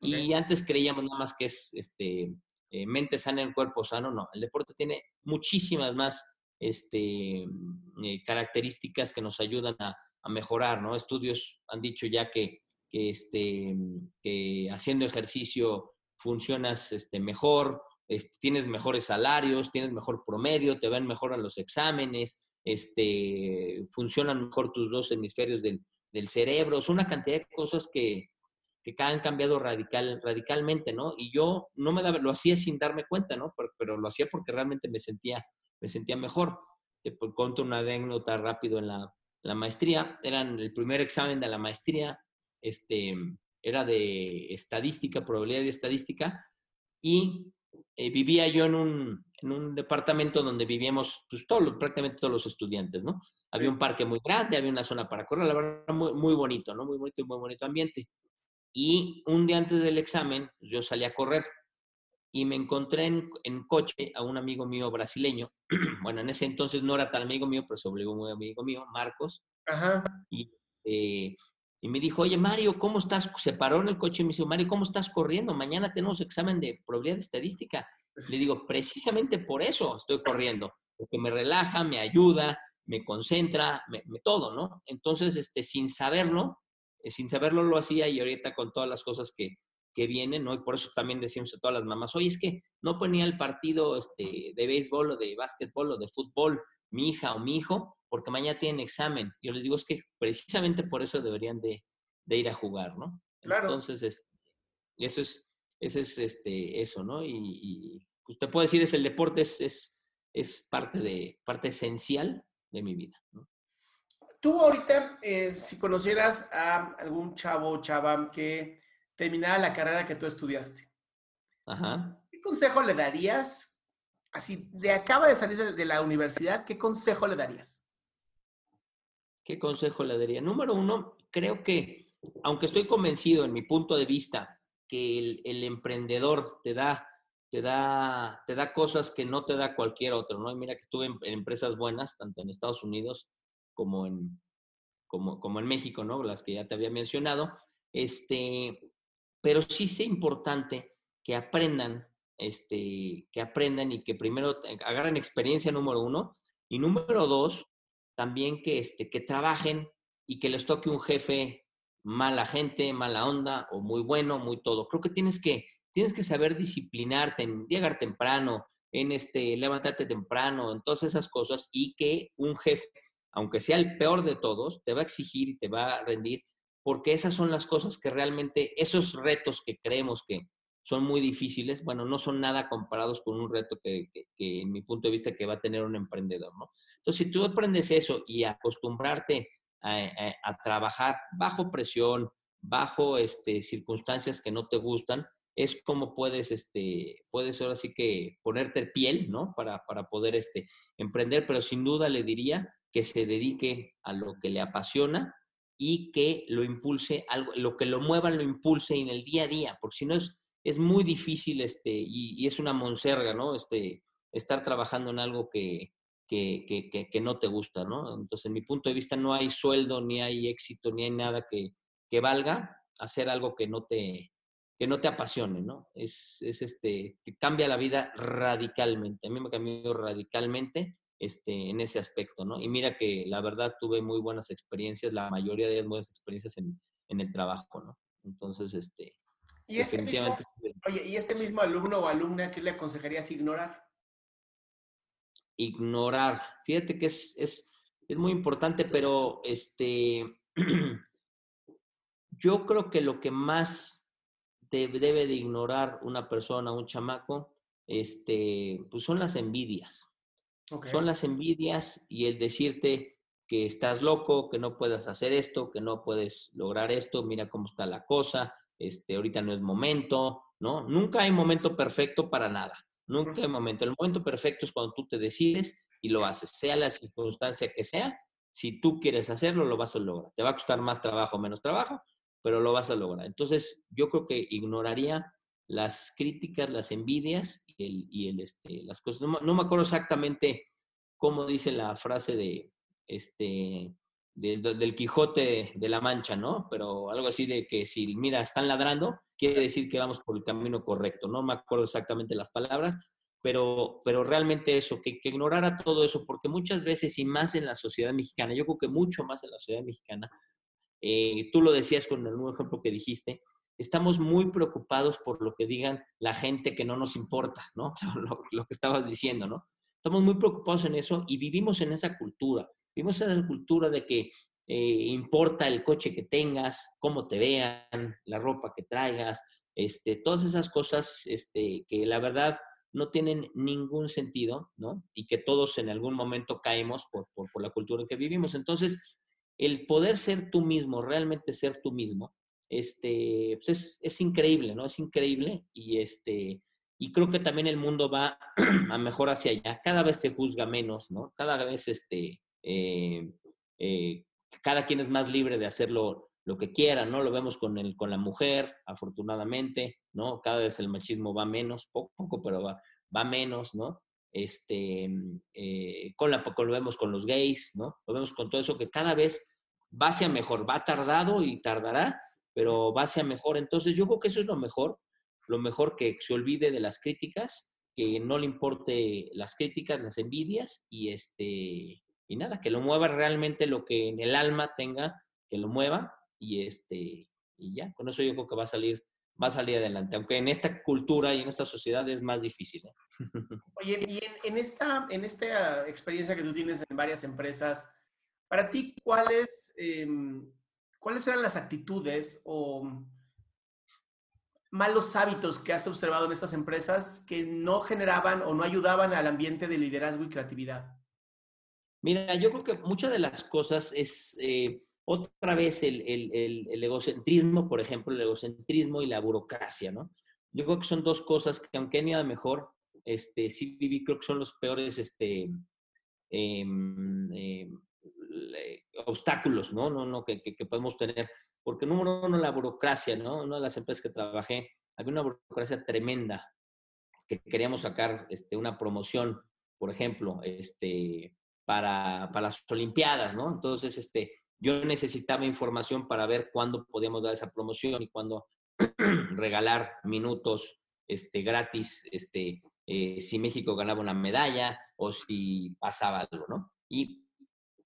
S3: Y antes creíamos nada más que es este, eh, mente sana en cuerpo sano. No, el deporte tiene muchísimas más este, eh, características que nos ayudan a, a, mejorar, ¿no? Estudios han dicho ya que, que, este, que haciendo ejercicio funcionas este, mejor, este, tienes mejores salarios, tienes mejor promedio, te ven mejor en los exámenes, este, funcionan mejor tus dos hemisferios del, del cerebro, es una cantidad de cosas que, que han cambiado radical, radicalmente, ¿no? Y yo no me daba, lo hacía sin darme cuenta, ¿no? Pero, pero, lo hacía porque realmente me sentía, me sentía mejor. Te conto una anécdota rápido en la, la maestría. Era el primer examen de la maestría. Este, era de estadística, probabilidad de estadística, y eh, vivía yo en un, en un, departamento donde vivíamos pues, prácticamente todos los estudiantes, ¿no? Había un parque muy grande, había una zona para correr, la verdad, muy, muy bonito, ¿no? Muy bonito y muy bonito ambiente. Y un día antes del examen, pues, yo salí a correr y me encontré en, en coche a un amigo mío brasileño. (clears throat) bueno, en ese entonces no era tan amigo mío, pero se obligó muy amigo mío, Marcos. Ajá. Y eh, y me dijo, oye, Mario, ¿cómo estás? Se paró en el coche y me dijo, Mario, ¿cómo estás corriendo? Mañana tenemos examen de probabilidad de estadística. Le digo, precisamente por eso estoy corriendo, porque me relaja, me ayuda, me concentra, me, todo, ¿no? Entonces, este, sin saberlo, sin saberlo lo hacía y ahorita con todas las cosas que, que vienen, ¿no? Y por eso también decimos a todas las mamás, oye, es que no ponía el partido este, de béisbol o de básquetbol o de fútbol mi hija o mi hijo, porque mañana tienen examen. Yo les digo, es que precisamente por eso deberían de, ir a jugar, ¿no? Claro. Entonces, eso es, eso es este, eso, ¿no? Y, usted pues, puede decir, es el deporte, es, es, es, parte, de, parte esencial de mi vida, ¿no?
S2: Tú ahorita, eh, si conocieras a algún chavo o chava que terminara la carrera que tú estudiaste, Ajá. ¿qué consejo le darías? Así, de acaba de salir de la universidad, ¿qué consejo le darías?
S3: ¿Qué consejo le daría? Número uno, creo que, aunque estoy convencido en mi punto de vista que el, emprendedor te da, te, da, te da cosas que no te da cualquier otro, ¿no? Y mira que estuve en, empresas buenas, tanto en Estados Unidos como en, como, como en México, ¿no? Las que ya te había mencionado. Este, pero sí es importante que aprendan, este, que aprendan y que primero agarren experiencia número uno y número dos, también que, este, que trabajen y que les toque un jefe mala gente, mala onda o muy bueno, muy todo. Creo que tienes que, tienes que saber disciplinarte, en llegar temprano, en este, levantarte temprano, en todas esas cosas y que un jefe, aunque sea el peor de todos, te va a exigir y te va a rendir, porque esas son las cosas que realmente, esos retos que creemos que son muy difíciles, bueno, no son nada comparados con un reto que, que, en mi punto de vista que va a tener un emprendedor, ¿no? Entonces, si tú aprendes eso y acostumbrarte a, trabajar bajo presión, bajo este, circunstancias que no te gustan, es como puedes, este, puedes ahora sí que ponerte piel, ¿no? Para, para poder este, emprender, pero sin duda le diría que se dedique a lo que le apasiona y que lo impulse, algo, lo que lo mueva, lo impulse en el día a día, porque si no es, es muy difícil, este, y, es una monserga, ¿no? Este, estar trabajando en algo que, que, que, que, no te gusta, ¿no? Entonces, en mi punto de vista, no hay sueldo, ni hay éxito, ni hay nada que, que valga hacer algo que no te, que no te apasione, ¿no? Es, es este, que cambia la vida radicalmente. A mí me cambió radicalmente este, en ese aspecto, ¿no? Y mira que la verdad tuve muy buenas experiencias, la mayoría de ellas buenas experiencias en, en el trabajo, ¿no? Entonces, este...
S2: ¿Y este, mismo, oye, ¿y este mismo alumno o alumna qué le aconsejarías ignorar?
S3: Ignorar. Fíjate que es, es, es muy importante, pero este... (clears throat) yo creo que lo que más debe de ignorar una persona, un chamaco, este, pues son las envidias. Son las envidias y el decirte que estás loco, que no puedas hacer esto, que no puedes lograr esto, mira cómo está la cosa, este, ahorita no es momento, ¿no? Nunca hay momento perfecto para nada, nunca hay momento. El momento perfecto es cuando tú te decides y lo haces, sea la circunstancia que sea, si tú quieres hacerlo, lo vas a lograr. Te va a costar más trabajo o menos trabajo, pero lo vas a lograr. Entonces, yo creo que ignoraría las críticas, las envidias el, y el, este, las cosas. No, me acuerdo exactamente cómo dice la frase de, este, del Quijote de la Mancha, ¿no? Pero algo así de que si, mira, están ladrando, quiere decir que vamos por el camino correcto. No me acuerdo exactamente las palabras, pero, pero realmente eso, que, que ignorara todo eso, porque muchas veces, y más en la sociedad mexicana, yo creo que mucho más en la sociedad mexicana, eh, tú lo decías con el nuevo ejemplo que dijiste, estamos muy preocupados por lo que digan la gente que no nos importa, ¿no? (laughs) Lo, que estabas diciendo, ¿no? Estamos muy preocupados en eso y vivimos en esa cultura. Vivimos en la cultura de que eh, importa el coche que tengas, cómo te vean, la ropa que traigas, este, todas esas cosas este, que la verdad no tienen ningún sentido, ¿no? Y que todos en algún momento caemos por, por, por la cultura en que vivimos. Entonces, el poder ser tú mismo, realmente ser tú mismo, este, pues es, increíble, ¿no? Es increíble y, este, y creo que también el mundo va (clears throat) a mejor hacia allá. Cada vez se juzga menos, ¿no? Cada vez, este, eh, eh, cada quien es más libre de hacerlo lo que quiera, ¿no? Lo vemos con, el, con la mujer, afortunadamente, ¿no? Cada vez el machismo va menos, poco, poco pero va, va menos, ¿no? Este, eh, con la, lo vemos con los gays, ¿no? Lo vemos con todo eso que cada vez va hacia mejor, va tardado y tardará, pero va hacia mejor. Entonces yo creo que eso es lo mejor, lo mejor que se olvide de las críticas, que no le importe las críticas, las envidias y este y nada, que lo mueva realmente lo que en el alma tenga, que lo mueva y este y ya, con eso yo creo que va a salir va a salir adelante, aunque en esta cultura y en esta sociedad es más difícil. ¿eh? (laughs)
S2: Oye, y en, esta, en esta experiencia que tú tienes en varias empresas, para ti, ¿cuáles, em, ¿cuáles eran las actitudes o malos hábitos que has observado en estas empresas que no generaban o no ayudaban al ambiente de liderazgo y creatividad?
S3: Mira, yo creo que muchas de las cosas es eh, otra vez el, egocentrismo, por ejemplo, el egocentrismo y la burocracia, ¿no? Yo creo que son dos cosas que aunque ni nada mejor, este, sí viví, creo que son los peores este, em, em, obstáculos, ¿no? No, no, que, podemos tener. Porque número uno, la burocracia, ¿no? Una de las empresas que trabajé, había una burocracia tremenda, que queríamos sacar este, una promoción, por ejemplo, este, para, para las Olimpiadas, ¿no? Entonces, este, yo necesitaba información para ver cuándo podíamos dar esa promoción y cuándo (clears throat) regalar minutos este, gratis este, eh, si México ganaba una medalla o si pasaba algo, ¿no? Y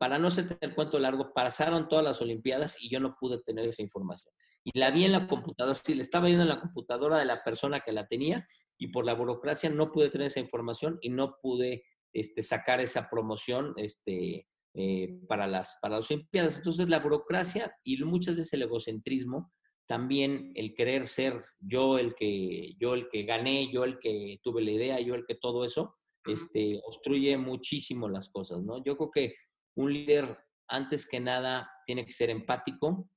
S3: para no ser el cuento largo, pasaron todas las Olimpiadas y yo no pude tener esa información. Y la vi en la computadora, sí, le estaba viendo en la computadora de la persona que la tenía y por la burocracia no pude tener esa información y no pude este, sacar esa promoción este, eh, para, las, para las Olimpiadas. Entonces la burocracia y muchas veces el egocentrismo, también el querer ser yo el que, yo el que gané, yo el que tuve la idea, yo el que todo eso, este, obstruye muchísimo las cosas, ¿no? Yo creo que un líder, antes que nada, tiene que ser empático,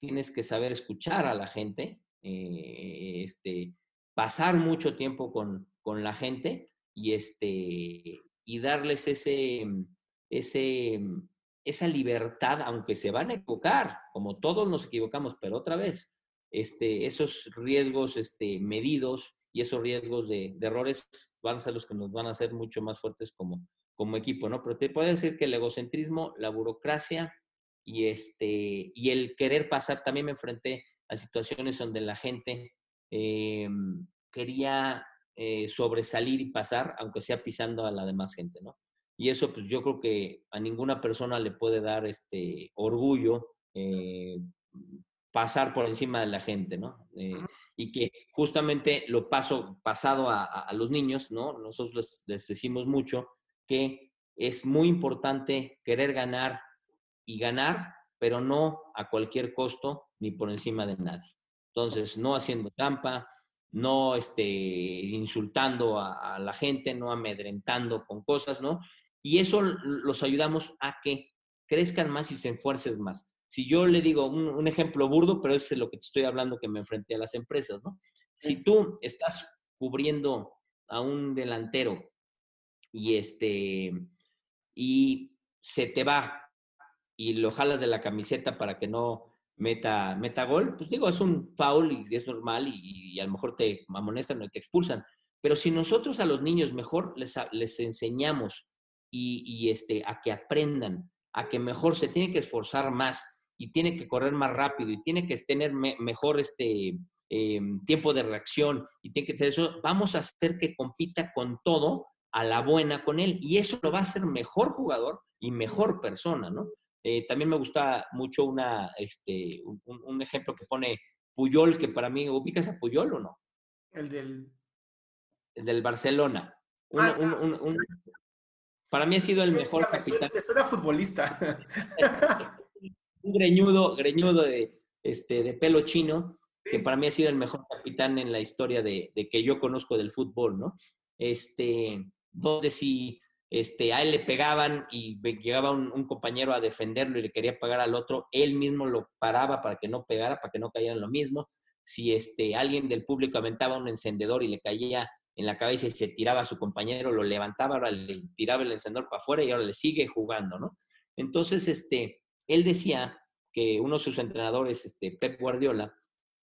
S3: tienes que saber escuchar a la gente, eh, este, pasar mucho tiempo con, con, la gente y, este, y darles ese, ese, esa libertad, aunque se van a equivocar, como todos nos equivocamos, pero otra vez, este, esos riesgos este, medidos y esos riesgos de, de, errores van a ser los que nos van a hacer mucho más fuertes como, como equipo, ¿no? Pero te puedo decir que el egocentrismo, la burocracia y, este, y el querer pasar, también me enfrenté a situaciones donde la gente eh, quería eh, sobresalir y pasar, aunque sea pisando a la demás gente, ¿no? Y eso, pues yo creo que a ninguna persona le puede dar este orgullo eh, pasar por encima de la gente, ¿no? y que justamente lo paso pasado a, los niños, ¿no? Nosotros les decimos mucho que es muy importante querer ganar y ganar, pero no a cualquier costo ni por encima de nadie. Entonces, no haciendo trampa, no este, insultando a, la gente, no amedrentando con cosas, ¿no? Y eso los ayudamos a que crezcan más y se esfuercen más. Si yo le digo un, un, ejemplo burdo, pero es lo que te estoy hablando que me enfrenté a las empresas, ¿no? Si tú estás cubriendo a un delantero y este y se te va y lo jalas de la camiseta para que no meta, meta gol, pues digo, es un foul y es normal y, a lo mejor te amonestan o te expulsan. Pero si nosotros a los niños mejor les, les enseñamos y, y, este, a que aprendan, a que mejor se tiene que esforzar más y tiene que correr más rápido y tiene que tener mejor este, em, tiempo de reacción y tiene que tener eso, vamos a hacer que compita con todo a la buena con él y eso lo va a hacer mejor jugador y mejor persona, ¿no? Eh, también me gusta mucho una, este, un, ejemplo que pone Puyol, que para mí, ¿ubicas a Puyol o no?
S2: El del...
S3: El del Barcelona. Ah, para mí ha sido el mejor
S2: capitán. Suena, futbolista. (laughs)
S3: un greñudo, greñudo de, este, de pelo chino, que para mí ha sido el mejor capitán en la historia de, de que yo conozco del fútbol, ¿no? Este, donde si este, a él le pegaban y llegaba un, compañero a defenderlo y le quería pagar al otro, él mismo lo paraba para que no pegara, para que no cayera en lo mismo. Si este, alguien del público aventaba un encendedor y le caía en la cabeza y se tiraba a su compañero, lo levantaba, ahora le tiraba el encendedor para afuera y ahora le sigue jugando, ¿no? Entonces, este, él decía que uno de sus entrenadores, este, Pep Guardiola,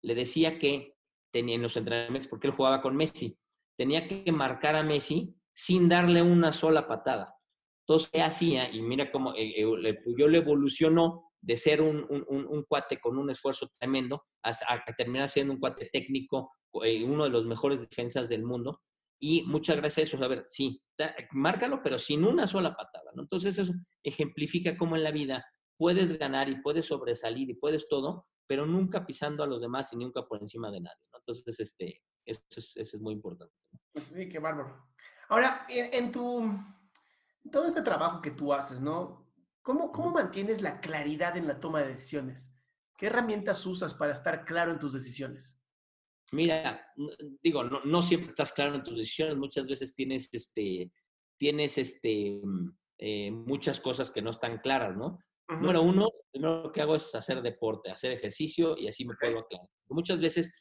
S3: le decía que tenía en los entrenamientos, porque él jugaba con Messi, tenía que marcar a Messi sin darle una sola patada. Entonces, ¿qué hacía? Y mira cómo eh, eh, le evolucionó de ser un, un, cuate con un esfuerzo tremendo a, terminar siendo un cuate técnico, eh, uno de los mejores defensas del mundo. Y muchas gracias a eso. A ver, sí, márcalo, pero sin una sola patada. ¿no? Entonces, eso ejemplifica cómo en la vida puedes ganar y puedes sobresalir y puedes todo, pero nunca pisando a los demás y nunca por encima de nadie. ¿no? Entonces, este, eso es, eso es muy importante.
S2: Sí, qué bárbaro. Ahora, en, tu, todo este trabajo que tú haces, ¿no? ¿Cómo, ¿Cómo mantienes la claridad en la toma de decisiones? ¿Qué herramientas usas para estar claro en tus decisiones?
S3: Mira, digo, no, no, siempre estás claro en tus decisiones, muchas veces tienes, este, tienes este, eh, muchas cosas que no están claras, ¿no? Número uno, lo primero que hago es hacer deporte, hacer ejercicio y así me puedo aclarar. Muchas veces,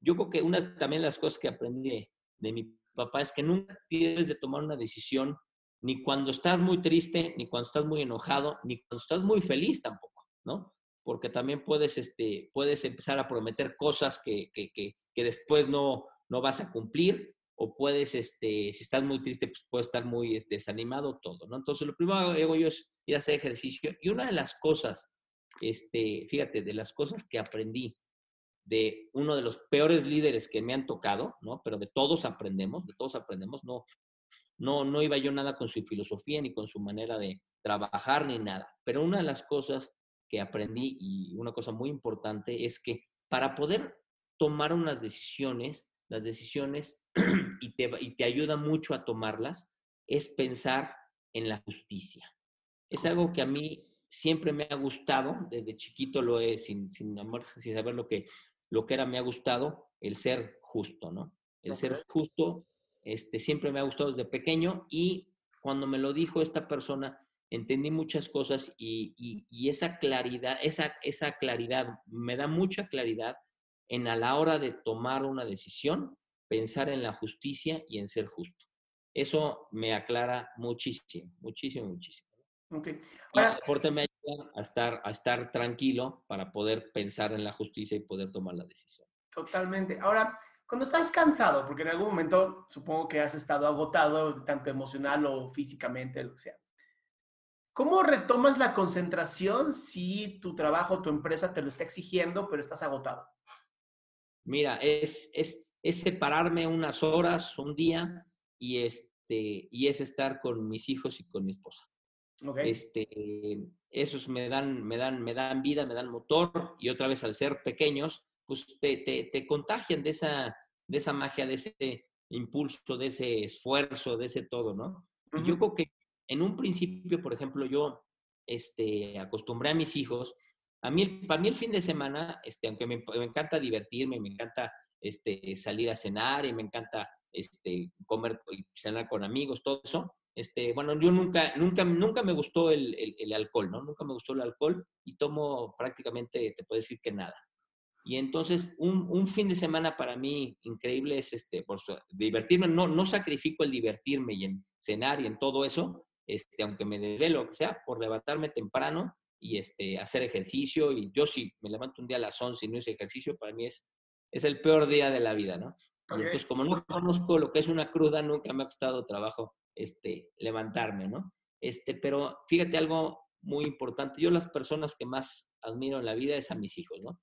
S3: yo creo que una también las cosas que aprendí de mi papá, es que nunca tienes de tomar una decisión ni cuando estás muy triste, ni cuando estás muy enojado, ni cuando estás muy feliz tampoco, ¿no? Porque también puedes, este, puedes empezar a prometer cosas que, que, que, que después no, no vas a cumplir, o puedes, este, si estás muy triste, pues puedes estar muy este, desanimado, todo, ¿no? Entonces, lo primero que hago yo es ir a hacer ejercicio. Y una de las cosas este, fíjate, de las cosas que aprendí de uno de los peores líderes que me han tocado, ¿no? Pero de todos aprendemos, de todos aprendemos, no, no, no iba yo nada con su filosofía ni con su manera de trabajar ni nada. Pero una de las cosas que aprendí y una cosa muy importante es que para poder tomar unas decisiones, las decisiones, (clears throat) y te, y te ayuda mucho a tomarlas, es pensar en la justicia. Es algo que a mí siempre me ha gustado, desde chiquito lo he, sin, sin, amor, sin saber lo que, lo que era, me ha gustado el ser justo, ¿no? El ser justo, este, siempre me ha gustado desde pequeño y cuando me lo dijo esta persona, entendí muchas cosas y, y, y esa claridad, esa, esa claridad, me da mucha claridad en a la hora de tomar una decisión, pensar en la justicia y en ser justo. Eso me aclara muchísimo, muchísimo, muchísimo.
S2: Ok.
S3: Ahora, a estar, a estar tranquilo para poder pensar en la justicia y poder tomar la decisión.
S2: Totalmente. Ahora, cuando estás cansado, porque en algún momento supongo que has estado agotado, tanto emocional o físicamente, lo que sea. ¿Cómo retomas la concentración si tu trabajo, tu empresa te lo está exigiendo, pero estás agotado?
S3: Mira, es, es, es separarme unas horas, un día, y, este, y es estar con mis hijos y con mi esposa. Okay. Este, esos me dan, me, dan, me dan vida, me dan motor, y otra vez al ser pequeños, pues te, te, te contagian de esa, de esa magia, de ese impulso, de ese esfuerzo, de ese todo, ¿no? Uh -huh. Yo creo que en un principio, por ejemplo, yo este, acostumbré a mis hijos, a mí, para mí el fin de semana, este, aunque me, me encanta divertirme, me encanta este, salir a cenar y me encanta este, comer y cenar con amigos, todo eso. Este, bueno, yo nunca, nunca, nunca me gustó el, el, el, alcohol, ¿no? Nunca me gustó el alcohol y tomo prácticamente, te puedo decir que nada. Y entonces, un, un fin de semana para mí increíble es este, por divertirme. No, no sacrifico el divertirme y en cenar y en todo eso, este, aunque me desvelo, lo que sea, por levantarme temprano y este, hacer ejercicio. Y yo si me levanto un día a las 11 y no hice ejercicio, para mí es, es el peor día de la vida, ¿no? Okay. Entonces, como no conozco lo que es una cruda, nunca me ha costado trabajo este, levantarme, ¿no? Este, pero fíjate algo muy importante. Yo las personas que más admiro en la vida es a mis hijos, ¿no?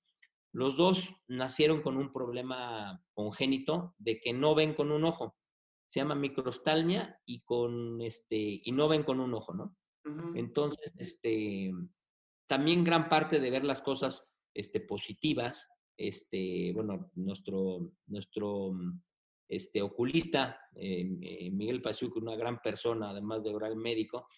S3: Los dos nacieron con un problema congénito de que no ven con un ojo. Se llama microstalmia y, con este, y no ven con un ojo, ¿no? Uh -huh. Entonces, este, también gran parte de ver las cosas este, positivas este, bueno, nuestro, nuestro este, oculista, eh, eh Miguel Pachuco, una gran persona, además de gran médico,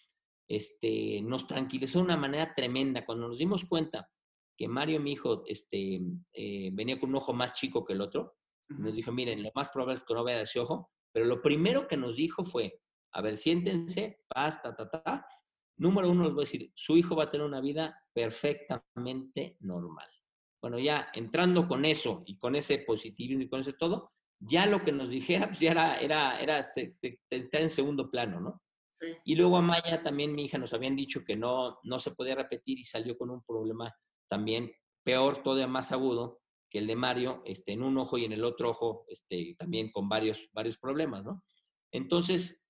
S3: este, nos tranquilizó de una manera tremenda. Cuando nos dimos cuenta que Mario, mi hijo, este, eh, venía con un ojo más chico que el otro, uh -huh. nos dijo, miren, lo más probable es que no vea ese ojo, pero lo primero que nos dijo fue, a ver, siéntense, basta, ta, ta, ta. Número uno, les voy a decir, su hijo va a tener una vida perfectamente normal. Bueno, ya entrando con eso y con ese positivismo y con ese todo, ya lo que nos dijera pues ya era, era, era este, está en segundo plano, ¿no? Sí. Y luego a Maya también, mi hija, nos habían dicho que no, no se podía repetir y salió con un problema también peor, todavía más agudo que el de Mario, este, en un ojo y en el otro ojo, este, también con varios, varios problemas, ¿no? Entonces,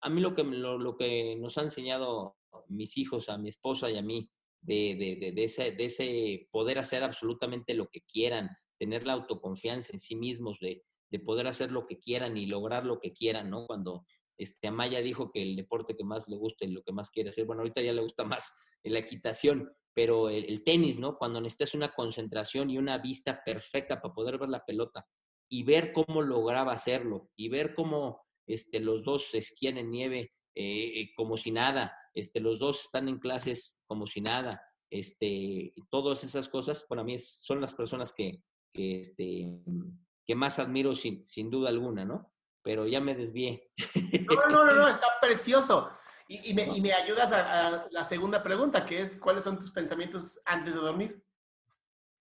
S3: a mí lo que, lo, lo que nos han enseñado mis hijos, a mi esposa y a mí, de, de, de, de, ese, de ese poder hacer absolutamente lo que quieran, tener la autoconfianza en sí mismos, de, de poder hacer lo que quieran y lograr lo que quieran, ¿no? Cuando este, Amaya dijo que el deporte que más le gusta y lo que más quiere hacer, bueno, ahorita ya le gusta (laughs) más la equitación, pero el, tenis, ¿no? Cuando necesitas una concentración y una vista perfecta para poder ver la pelota y ver cómo lograba hacerlo y ver cómo este, los dos esquían en nieve eh, como si nada, este, los dos están en clases como si nada, este, todas esas cosas para mí son las personas que, que, este, que más admiro sin, sin duda alguna, ¿no? Pero ya me desvié.
S2: No, no, no, no (laughs) está precioso. Y, y, me, y me, ayudas a, a, la segunda pregunta, que es, ¿cuáles son tus pensamientos antes de dormir?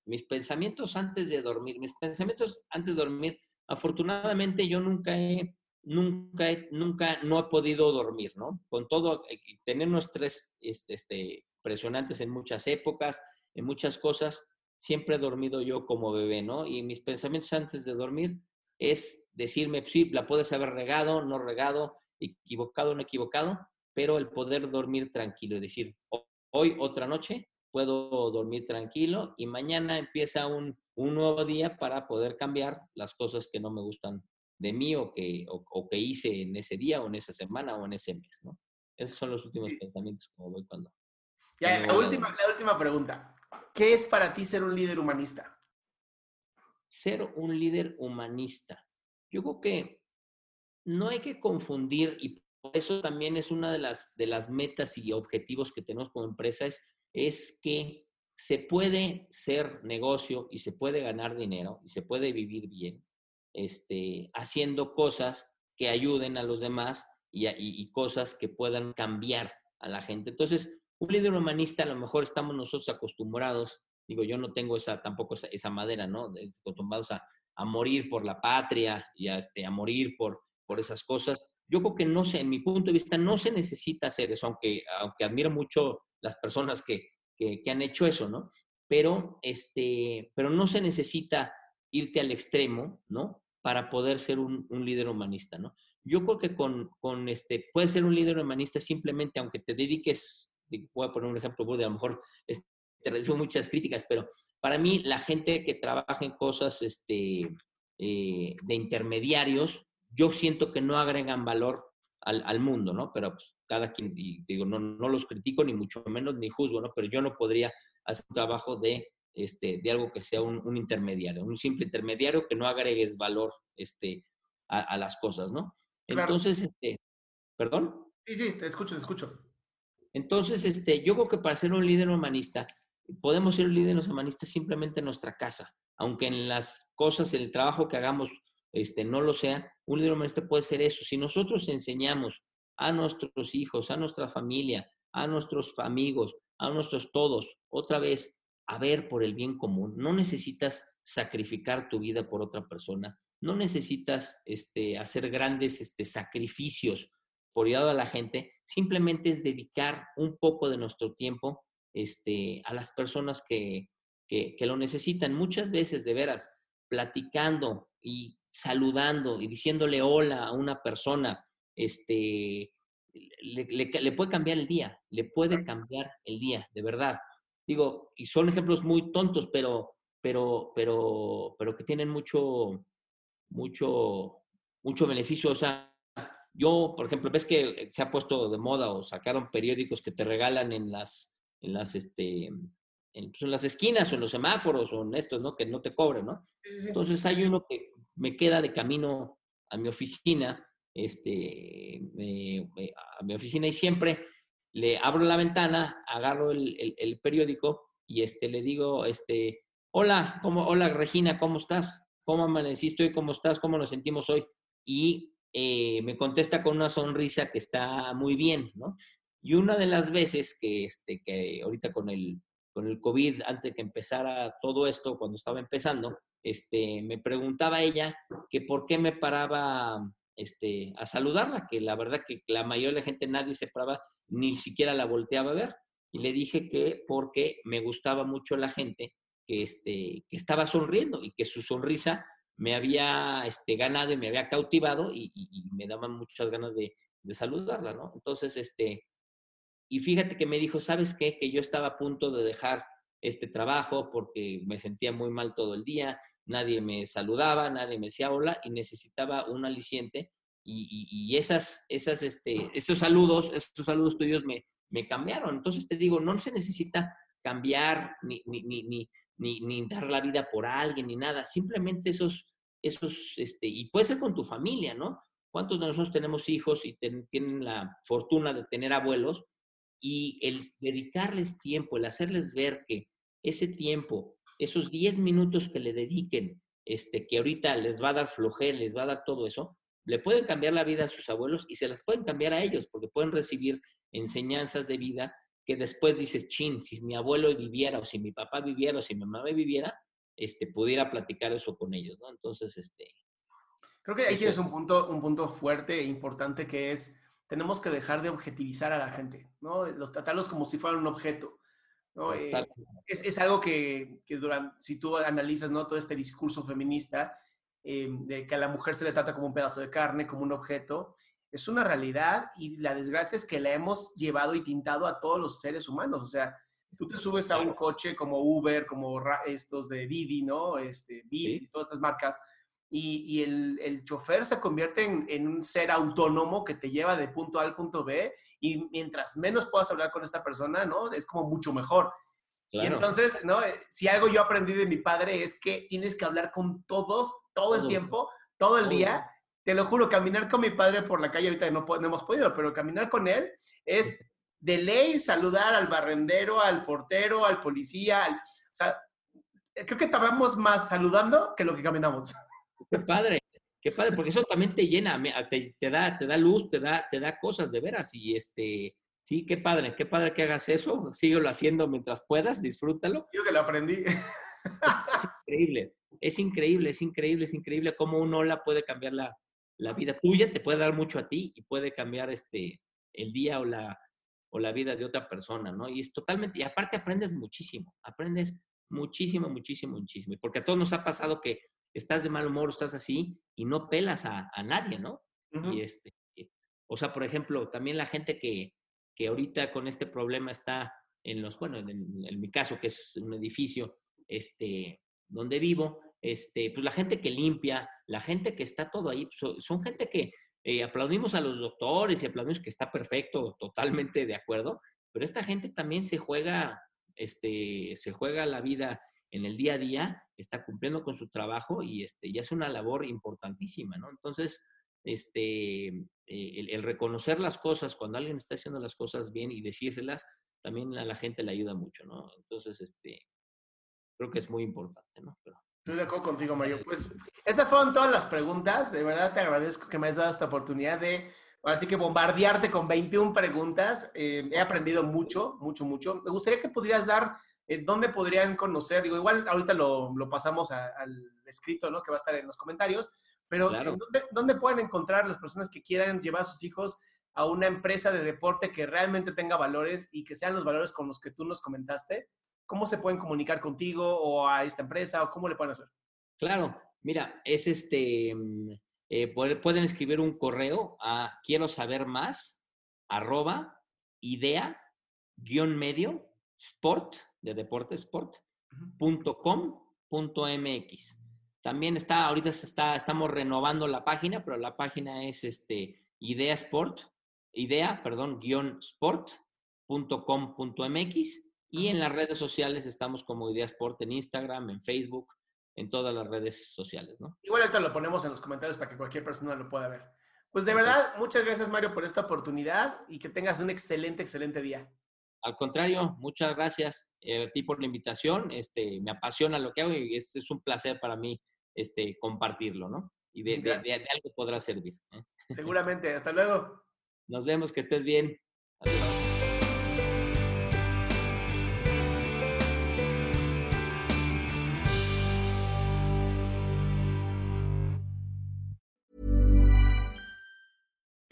S3: Mis pensamientos antes de dormir, mis pensamientos antes de dormir, afortunadamente yo nunca he nunca, nunca no he podido dormir, ¿no? Con todo, eh, tener unos estrés este, presionantes en muchas épocas, en muchas cosas, siempre he dormido yo como bebé, ¿no? Y mis pensamientos antes de dormir es decirme, sí, la puedes haber regado, no regado, equivocado, no equivocado, pero el poder dormir tranquilo y decir, hoy otra noche puedo dormir tranquilo y mañana empieza un, un nuevo día para poder cambiar las cosas que no me gustan de mí o que, o, que hice en ese día o en esa semana o en ese mes, ¿no? Esos son los últimos pensamientos como voy cuando...
S2: Ya, la, última, la última pregunta. ¿Qué es para ti ser un líder humanista?
S3: Ser un líder humanista. Yo creo que no hay que confundir, y eso también es una de las, de las metas y objetivos que tenemos como empresa, es, es que se puede ser negocio y se puede ganar dinero y se puede vivir bien este, haciendo cosas que ayuden a los demás y, cosas que puedan cambiar a la gente. Entonces, un líder humanista a lo mejor estamos nosotros acostumbrados, digo, yo no tengo esa, tampoco esa, madera, ¿no? Acostumbrados a, morir por la patria y a, este, a morir por, por esas cosas. Yo creo que no sé, en mi punto de vista, no se necesita hacer eso, aunque, aunque admiro mucho las personas que, que, han hecho eso, ¿no? Pero, este, pero no se necesita irte al extremo, ¿no? Para poder ser un, un líder humanista, ¿no? Yo creo que con, con este, puedes ser un líder humanista simplemente, aunque te dediques, voy a poner un ejemplo, a lo mejor este, recibo muchas críticas, pero para mí la gente que trabaja en cosas este, eh, de intermediarios, yo siento que no agregan valor al, al mundo, ¿no? Pero pues, cada quien, digo, no, no los critico ni mucho menos ni juzgo, ¿no? Pero yo no podría hacer un trabajo de este, de algo que sea un, intermediario, un simple intermediario que no agregues valor este, a, las cosas, ¿no? Entonces, este, ¿perdón?
S2: Sí, sí, te escucho, te escucho.
S3: Entonces, este, yo creo que para ser un líder humanista, podemos ser un líder humanista simplemente en nuestra casa, aunque en las cosas, el trabajo que hagamos, este, no lo sea, un líder humanista puede ser eso. Si nosotros enseñamos a nuestros hijos, a nuestra familia, a nuestros amigos, a nuestros todos, otra vez, a ver por el bien común. No necesitas sacrificar tu vida por otra persona. No necesitas este, hacer grandes este, sacrificios por ayudar a la gente. Simplemente es dedicar un poco de nuestro tiempo este, a las personas que, que, lo necesitan. Muchas veces, de veras, platicando y saludando y diciéndole hola a una persona, este, le, le, puede cambiar el día, le puede cambiar el día, de verdad digo, y son ejemplos muy tontos, pero, pero, pero, pero que tienen mucho, mucho, mucho beneficio. O sea, yo, por ejemplo, ves que se ha puesto de moda o sacaron periódicos que te regalan en las, en las, este, en, pues, las esquinas o en los semáforos o en estos, ¿no? Que no te cobren, ¿no? Entonces hay uno que me queda de camino a mi oficina, este, a mi oficina y siempre le abro la ventana, agarro el, periódico y este, le digo, este, hola, ¿cómo, hola Regina, ¿cómo estás? ¿Cómo amaneciste hoy? ¿Cómo estás? ¿Cómo nos sentimos hoy? Y eh, me contesta con una sonrisa que está muy bien, ¿no? Y una de las veces que, este, que ahorita con el, con el COVID, antes de que empezara todo esto, cuando estaba empezando, este, me preguntaba ella que por qué me paraba este, a saludarla, que la verdad que la mayoría de la gente nadie se paraba, ni siquiera la volteaba a ver. Y le dije que porque me gustaba mucho la gente que, este, que estaba sonriendo y que su sonrisa me había este, ganado y me había cautivado y, me daban muchas ganas de, de, saludarla, ¿no? Entonces, este, y fíjate que me dijo, ¿sabes qué? Que yo estaba a punto de dejar este trabajo porque me sentía muy mal todo el día, nadie me saludaba, nadie me decía hola y necesitaba un aliciente y, esas, esas, este, esos saludos, esos saludos tuyos me, me cambiaron. Entonces te digo, no se necesita cambiar ni, ni, ni, ni, ni dar la vida por alguien ni nada, simplemente esos, esos, este, y puede ser con tu familia, ¿no? ¿Cuántos de nosotros tenemos hijos y tienen la fortuna de tener abuelos? Y el dedicarles tiempo, el hacerles ver que ese tiempo esos 10 minutos que le dediquen, este, que ahorita les va a dar flojera, les va a dar todo eso, le pueden cambiar la vida a sus abuelos y se las pueden cambiar a ellos, porque pueden recibir enseñanzas de vida que después dices, chin, si mi abuelo viviera, o si mi papá viviera, o si mi mamá viviera, este, pudiera platicar eso con ellos, ¿no? Entonces, este...
S2: Creo que ahí tienes un punto, un punto fuerte e importante que es, tenemos que dejar de objetivizar a la gente, ¿no? Los, tratarlos como si fueran un objeto. Eh, es, es, algo que, que, durante, si tú analizas ¿no? todo este discurso feminista, eh, de que a la mujer se le trata como un pedazo de carne, como un objeto, es una realidad y la desgracia es que la hemos llevado y tintado a todos los seres humanos. O sea, tú te subes a un coche como Uber, como estos de Didi, ¿no? Este, Bit y todas estas marcas, y, el, el, chofer se convierte en, en, un ser autónomo que te lleva de punto A al punto B, y mientras menos puedas hablar con esta persona, ¿no? Es como mucho mejor. Y entonces, ¿no? Eh, si algo yo aprendí de mi padre es que tienes que hablar con todos todo el tiempo, todo el día. Te lo juro, caminar con mi padre por la calle, ahorita no, no hemos podido, pero caminar con él es de ley saludar al barrendero, al portero, al policía. o sea, creo que tardamos más saludando que lo que caminamos.
S3: Qué padre, qué padre, porque eso también te llena, te, te, da, te da luz, te da, te da cosas de veras. Y este, sí, qué padre, qué padre que hagas eso. Síguelo haciendo mientras puedas, disfrútalo.
S2: Yo que lo aprendí.
S3: Es increíble, es increíble, es increíble, es increíble cómo un hola puede cambiar la, la vida tuya, te puede dar mucho a ti y puede cambiar este, el día o la, o la vida de otra persona, ¿no? Y es totalmente, y aparte aprendes muchísimo, aprendes muchísimo, muchísimo, muchísimo. Porque a todos nos ha pasado que estás de mal humor, estás así y no pelas a, nadie, ¿no? Y este, o sea, por ejemplo, también la gente que, que ahorita con este problema está en los, bueno, en, mi caso, que es un edificio, este, donde vivo, este, pues la gente que limpia, la gente que está todo ahí, son gente que eh, aplaudimos a los doctores y aplaudimos que está perfecto, totalmente de acuerdo, pero esta gente también se juega, este, se juega la vida en el día a día, está cumpliendo con su trabajo y, este, hace una labor importantísima, ¿no? Entonces, este, eh, el, reconocer las cosas cuando alguien está haciendo las cosas bien y decírselas, también a la gente le ayuda mucho, ¿no? Entonces, este, creo que es muy importante, ¿no?
S2: Estoy de acuerdo contigo, Mario. Pues estas fueron todas las preguntas. De verdad te agradezco que me hayas dado esta oportunidad de, ahora sí que bombardearte con 21 preguntas. Eh, he aprendido mucho, mucho, mucho. Me gustaría que pudieras dar eh, dónde podrían conocer. Digo, igual ahorita lo, lo pasamos al escrito, ¿no? Que va a estar en los comentarios. Pero ¿dónde, ¿dónde pueden encontrar las personas que quieran llevar a sus hijos a una empresa de deporte que realmente tenga valores y que sean los valores con los que tú nos comentaste? ¿Cómo se pueden comunicar contigo o a esta empresa o cómo le pueden hacer?
S3: Claro, mira, es este, mm, eh, pueden escribir un correo a quiero saber más, arroba, idea, guion medio, sport, de deporte sport, punto com, punto mx. También está, ahorita se está, estamos renovando la página, pero la página es este, idea sport, idea, perdón, guion sport, y en las redes sociales estamos como Ideasport en Instagram, en Facebook, en todas las redes sociales, ¿no?
S2: Igual ahorita lo ponemos en los comentarios para que cualquier persona lo pueda ver. Pues de verdad, muchas gracias Mario por esta oportunidad y que tengas un excelente, excelente día.
S3: Al contrario, muchas gracias eh, a ti por la invitación. Este, me apasiona lo que hago y es, es un placer para mí este, compartirlo, ¿no? Y de, de, algo podrá servir. ¿eh?
S2: Seguramente. Hasta luego.
S3: Nos vemos, que estés bien. Adiós.